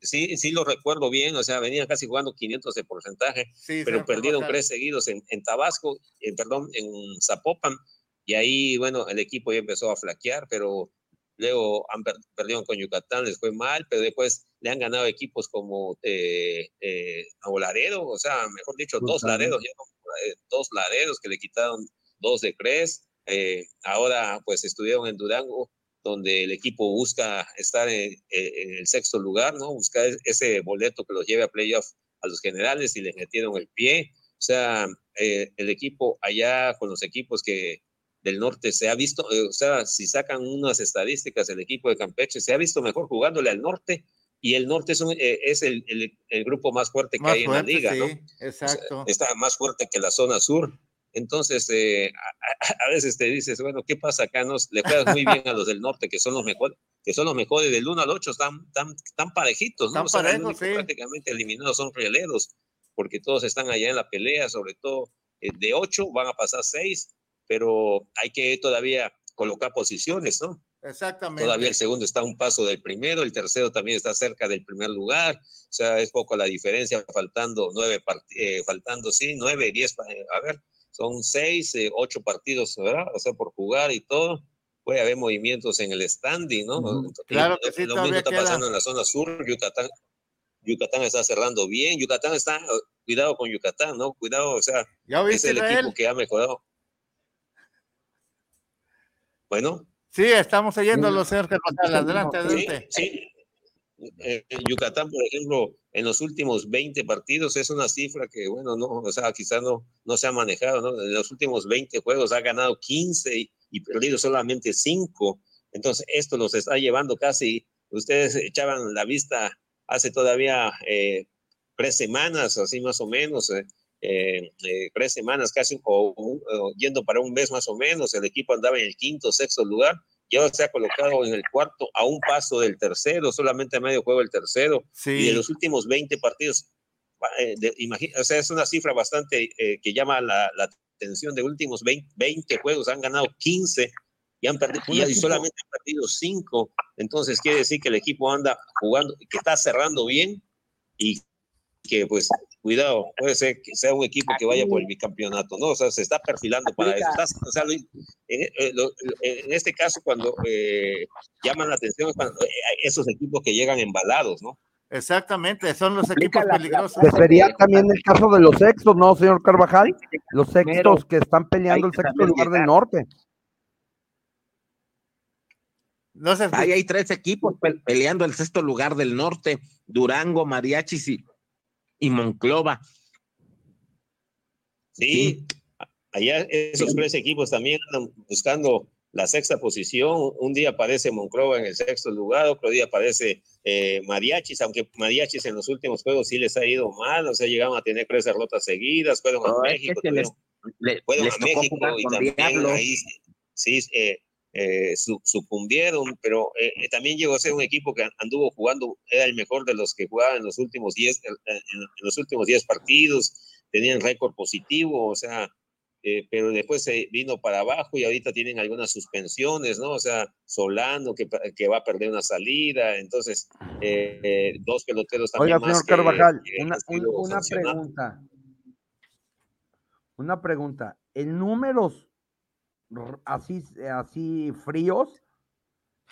sí, sí lo recuerdo bien, o sea, venían casi jugando 500 de porcentaje, sí, pero perdieron tres seguidos en, en Tabasco, en, perdón, en Zapopan, y ahí, bueno, el equipo ya empezó a flaquear, pero luego han per perdieron con Yucatán, les fue mal, pero después le han ganado equipos como eh, eh, Laredo, o sea, mejor dicho, dos Laredos, ya, dos Laredos que le quitaron dos de Cres, eh, ahora pues estuvieron en Durango, donde el equipo busca estar en, en, el sexto lugar, ¿no? Buscar ese boleto que los lleve a playoff a los generales y les metieron el pie. O sea, eh, el equipo allá con los equipos que del norte se ha visto, eh, o sea, si sacan unas estadísticas, el equipo de Campeche se ha visto mejor jugándole al norte y el norte es, un, eh, es el, el, el, grupo más fuerte que más hay fuerte, en la liga, sí, ¿no? Exacto. O sea, está más fuerte que la zona sur. Entonces, eh, a, a, veces te dices, bueno, ¿qué pasa acá? Nos, le juegas muy bien a los del norte, que son los mejores, que son los mejores del 1 al 8, están tan, tan parejitos, ¿no? Tan parejos, sí. Prácticamente eliminados son rieleros, porque todos están allá en la pelea, sobre todo eh, de 8 van a pasar 6, pero hay que todavía colocar posiciones, ¿no? Exactamente. Todavía el segundo está a un paso del primero, el tercero también está cerca del primer lugar, o sea, es poco la diferencia, faltando nueve, eh, faltando, sí, nueve, diez, eh, a ver, son seis, eh, ocho partidos, ¿verdad? O sea, por jugar y todo, puede haber movimientos en el standing, ¿no? Uh -huh. Claro que sí, lo mismo está queda. pasando en la zona sur, Yucatán, Yucatán está cerrando bien, Yucatán está, cuidado con Yucatán, ¿no? Cuidado, o sea, ¿Ya es el Israel? equipo que ha mejorado. Bueno. Sí, estamos oyéndolo, señor Carvajal. Adelante, adelante. Sí, sí. Eh, Yucatán, por ejemplo, en los últimos 20 partidos es una cifra que, bueno, no, o sea, quizás no, no se ha manejado, ¿no? En los últimos 20 juegos ha ganado 15 y, y perdido solamente 5. Entonces, esto los está llevando casi, ustedes echaban la vista hace todavía eh, tres semanas, así más o menos, eh, eh, tres semanas casi, o, o, yendo para un mes más o menos, el equipo andaba en el quinto, sexto lugar, ya se ha colocado en el cuarto a un paso del tercero, solamente a medio juego el tercero. Y de los últimos 20 partidos, eh, o sea, es una cifra bastante eh, que llama la, la, atención. De últimos 20, 20, juegos han ganado 15 y, han perdido, y, solamente han perdido 5. Entonces quiere decir que el equipo anda jugando, que está cerrando bien y que pues cuidado, puede ser que sea un equipo que vaya por el bicampeonato, ¿no? O sea, se está perfilando para eso. o sea, en, eh, en, este caso, cuando eh, llaman la atención, cuando, eh, esos equipos que llegan embalados, ¿no? Exactamente, son los equipos peligrosos. Sería también el caso de los sextos, ¿no, señor Carvajal? Los sextos que están peleando el sexto lugar del norte. No sé, Ahí hay tres equipos peleando el sexto lugar del norte, Durango, Mariachis y, y Monclova. Sí, allá esos tres equipos también andan buscando la sexta posición. Un día aparece Monclova en el sexto lugar, otro día aparece eh, Mariachis, aunque Mariachis en los últimos juegos sí les ha ido mal, o sea, llegaron a tener tres derrotas seguidas, fueron a México, fueron a México y también ahí sí, eh, eh, sucumbieron, pero eh, eh, también llegó a ser un equipo que anduvo jugando, era el mejor de los que jugaban en los últimos 10 en, los últimos 10 partidos, tenían récord positivo, o sea, pero después se vino para abajo y ahorita tienen algunas suspensiones, ¿no? O sea, Solano que, que va a perder una salida, entonces dos peloteros también. Oiga, señor Carvajal, una, una pregunta. Una pregunta. En números así, así fríos,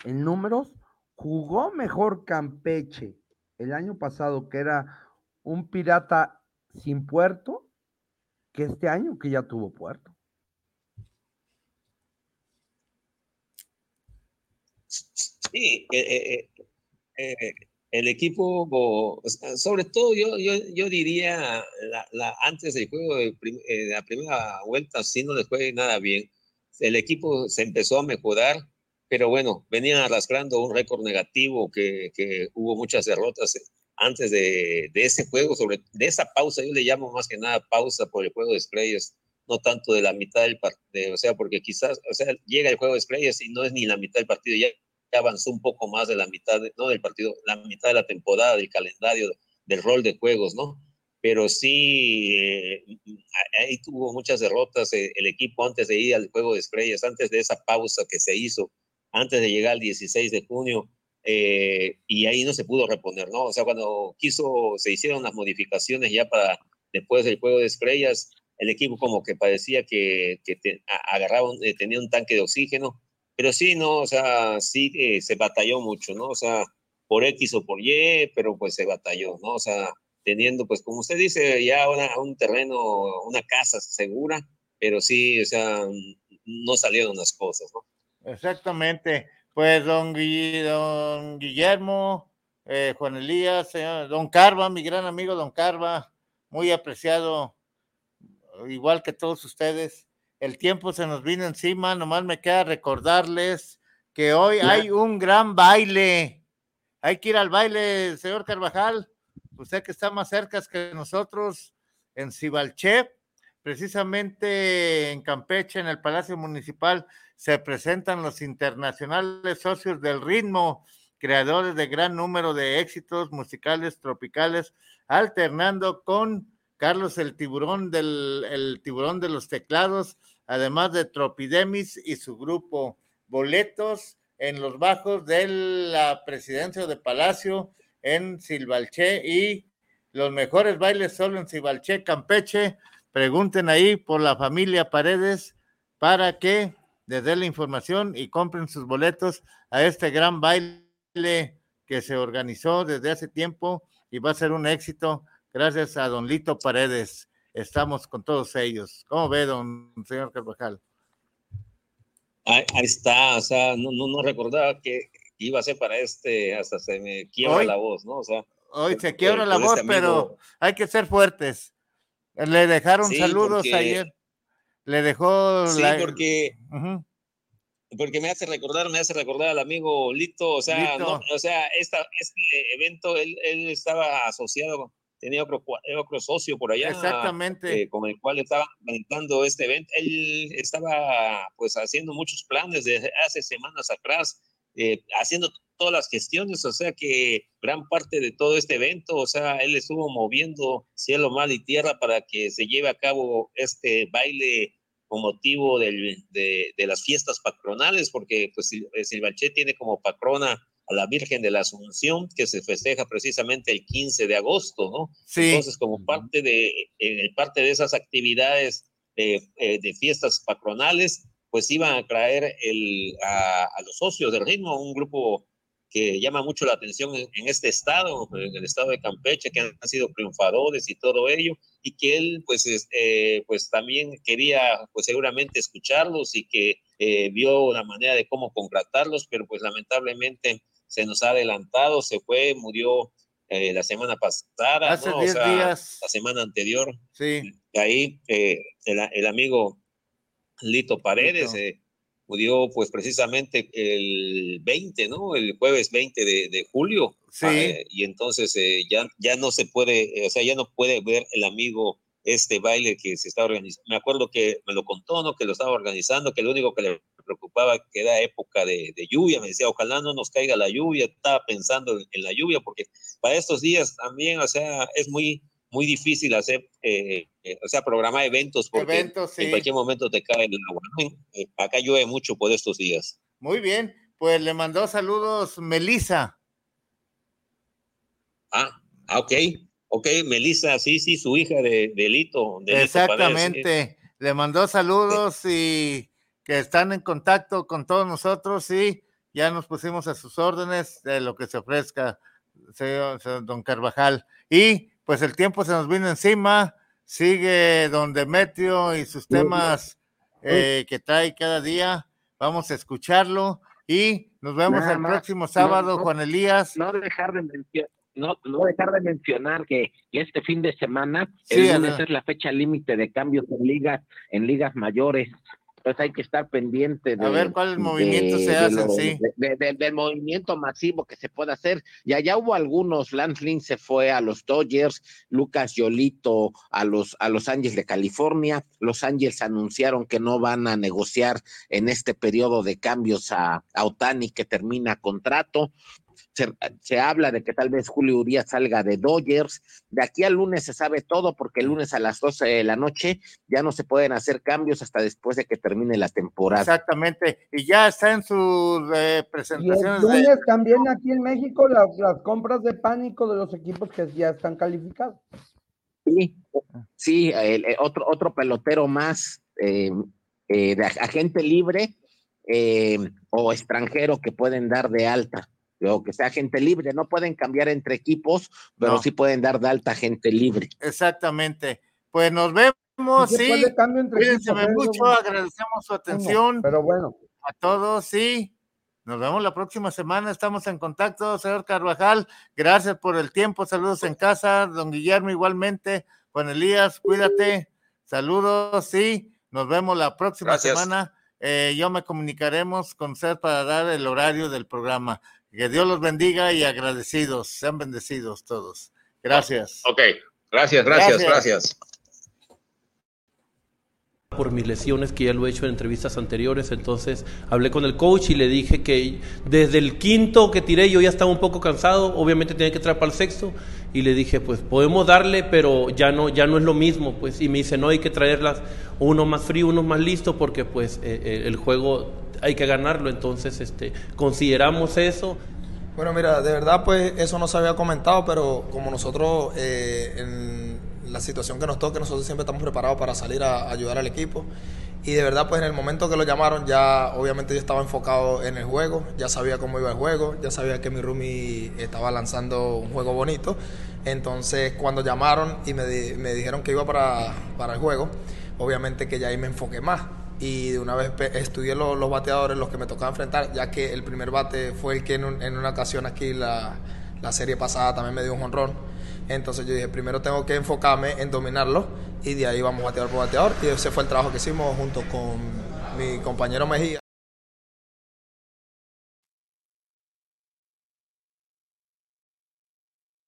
en números, jugó mejor Campeche el año pasado, que era un pirata sin puerto, que este año que ya tuvo puerto. Sí, eh, eh, eh, el equipo, sobre todo yo, yo, yo diría, la, antes del juego de, la primera vuelta, si no le fue nada bien el equipo se empezó a mejorar, pero bueno, venían arrastrando un récord negativo, que, hubo muchas derrotas antes de, ese juego, sobre de esa pausa, yo le llamo más que nada pausa por el juego de estrellas, no tanto de la mitad del partido, o sea, porque quizás, o sea, llega el juego de estrellas y no es ni la mitad del partido, ya, avanzó un poco más de la mitad, no del partido, la mitad de la temporada, del calendario, del rol de juegos, ¿no? Pero sí, eh, ahí tuvo muchas derrotas eh, el equipo antes de ir al juego de estrellas, antes de esa pausa que se hizo, antes de llegar al 16 de junio, eh, y ahí no se pudo reponer, ¿no? O sea, cuando quiso, se hicieron las modificaciones ya para después del juego de estrellas, el equipo como que parecía que, que agarraba, tenía un tanque de oxígeno, pero sí, ¿no? O sea, sí se batalló mucho, ¿no? O sea, por X o por Y, pero pues se batalló, ¿no? O sea, teniendo, pues como usted dice, ya un terreno, una casa segura, pero sí, o sea, no salieron las cosas, ¿no? Exactamente. Pues don, don Guillermo, eh, Juan Elías, don Carva, mi gran amigo don Carva, muy apreciado, igual que todos ustedes. El tiempo se nos vino encima, nomás me queda recordarles que hoy hay un gran baile. Hay que ir al baile, señor Carvajal usted que está más cerca que nosotros, en Cibalché, precisamente en Campeche, en el Palacio Municipal, se presentan los internacionales socios del ritmo, creadores de gran número de éxitos musicales tropicales, alternando con Carlos el tiburón del el tiburón de los teclados, además de Tropidemis y su grupo. Boletos en los bajos de la presidencia de Palacio en Silvalché y los mejores bailes solo en Silvalché, Campeche. Pregunten ahí por la familia Paredes para que les dé la información y compren sus boletos a este gran baile que se organizó desde hace tiempo y va a ser un éxito gracias a don Lito Paredes. Estamos con todos ellos. ¿Cómo ve, don señor Carvajal? Ahí, está, o sea, no, no, no recordaba que, iba a ser para este, hasta se me quiebra la voz, ¿no? O sea, hoy se quiebra la voz, pero hay que ser fuertes. Le dejaron saludos ayer. Le dejó. Sí, porque. Porque me hace recordar, me hace recordar al amigo Lito, o sea, o sea, esta, este evento, él, él estaba asociado tenía otro, otro socio por allá. Exactamente. Eh, con el cual estaba organizando este evento. Él estaba pues haciendo muchos planes desde hace semanas atrás, eh, haciendo todas las gestiones, o sea que gran parte de todo este evento, o sea, él estuvo moviendo cielo, mar y tierra para que se lleve a cabo este baile con motivo del, de, de, las fiestas patronales, porque pues Silvanché tiene como patrona a la Virgen de la Asunción, que se festeja precisamente el 15 de agosto, ¿no? Sí. Entonces, como parte de, en parte de esas actividades de, eh, de fiestas patronales, pues iban a traer el, a, a, los socios del ritmo, un grupo que llama mucho la atención en, en, este estado, en el estado de Campeche, que han, sido triunfadores y todo ello, y que él pues, eh, pues también quería pues seguramente escucharlos y que eh, vio la manera de cómo contratarlos, pero pues lamentablemente se nos ha adelantado, se fue, murió eh, la semana pasada, hace 10 ¿no? o sea, días. la semana anterior. Sí. Ahí el, el, amigo Lito Paredes Lito. murió pues precisamente el 20, ¿no? El jueves 20 de, de julio. Sí. Eh, y entonces eh, ya, ya no se puede, eh, o sea, ya no puede ver el amigo este baile que se está organizando. Me acuerdo que me lo contó, ¿no? Que lo estaba organizando, que lo único que le preocupaba que era época de, de lluvia. Me decía, ojalá no nos caiga la lluvia. Estaba pensando en, en, la lluvia, porque para estos días también, o sea, es muy, muy difícil hacer, eh, eh, o sea, programar eventos, porque Eventos, sí. en cualquier momento te cae el agua. ¿no? Acá llueve mucho por estos días. Muy bien, pues le mandó saludos Melisa. Ah, ah, ok, ok, Melissa, sí, sí, su hija de, de Lito. De Exactamente, Lito le mandó saludos y que están en contacto con todos nosotros y ya nos pusimos a sus órdenes de lo que se ofrezca, señor, señor don Carvajal. Y pues el tiempo se nos vino encima, sigue don Demetrio y sus temas eh, que trae cada día, vamos a escucharlo y nos vemos Nada el más, próximo sábado, no, no, Juan Elías. No dejar de mencionar. No, no dejar de mencionar que, este fin de semana Sí, el lunes Ana. es la fecha límite de cambios en ligas en ligas mayores entonces hay que estar pendiente de, A ver cuál movimiento se hace, lo- sí. de- de- del movimiento masivo que se puede hacer. Y allá hubo algunos, Lance Lynn se fue a los Dodgers, Lucas Yolito a los, a los Ángeles de California, los Ángeles anunciaron que no van a negociar en este periodo de cambios a, a Otani que termina contrato. Se, se, habla de que tal vez Julio Urias salga de Dodgers. De aquí al lunes se sabe todo porque el lunes a las 12 de la noche ya no se pueden hacer cambios hasta después de que termine la temporada. Exactamente, y ya está en sus eh, Y el presentaciones de, lunes también aquí en México las, las compras de pánico de los equipos que ya están calificados. Sí, sí, el, el otro, otro pelotero más eh, eh, de agente libre eh, o extranjero que pueden dar de alta, o que sea agente libre, no pueden cambiar entre equipos, pero No. sí pueden dar de alta gente libre. Exactamente. Pues nos vemos, Sí se sí. Cuídense mucho, agradecemos su atención Pero bueno, a todos, sí. Nos vemos la próxima semana, estamos en contacto, señor Carvajal. Gracias por el tiempo, saludos en casa, don Guillermo igualmente, Juan Elías, cuídate, saludos, sí. Nos vemos la próxima Gracias. semana. Eh, yo me comunicaremos con usted para dar el horario del programa. Que Dios los bendiga y agradecidos, sean bendecidos todos. Gracias. Ok, gracias, gracias, Gracias. gracias. por mis lesiones, que ya lo he hecho en entrevistas anteriores, entonces hablé con el coach y le dije que desde el quinto que tiré yo ya estaba un poco cansado, obviamente tenía que entrar para el sexto, y le dije, pues podemos darle, pero ya no, ya no es lo mismo, pues, y me dice, no, hay que traerlas uno más frío, uno más listo, porque pues eh, eh, el juego hay que ganarlo, entonces este, consideramos eso. Bueno, mira, de verdad, pues eso no se había comentado, pero como nosotros eh, en la situación que nos toque, nosotros siempre estamos preparados para salir a ayudar al equipo. Y de verdad, pues en el momento que lo llamaron, ya obviamente yo estaba enfocado en el juego, ya sabía cómo iba el juego, ya sabía que mi roomie estaba lanzando un juego bonito. Entonces, cuando llamaron y me, di- me dijeron que iba para, para el juego, obviamente que ya ahí me enfoqué más. Y de una vez estudié lo- los bateadores, los que me tocaba enfrentar, ya que el primer bate fue el que en, un- en una ocasión aquí, la, la serie pasada, también me dio un jonrón. Entonces yo dije, primero tengo que enfocarme en dominarlo y de ahí vamos bateador por bateador. Y ese fue el trabajo que hicimos junto con mi compañero Mejía.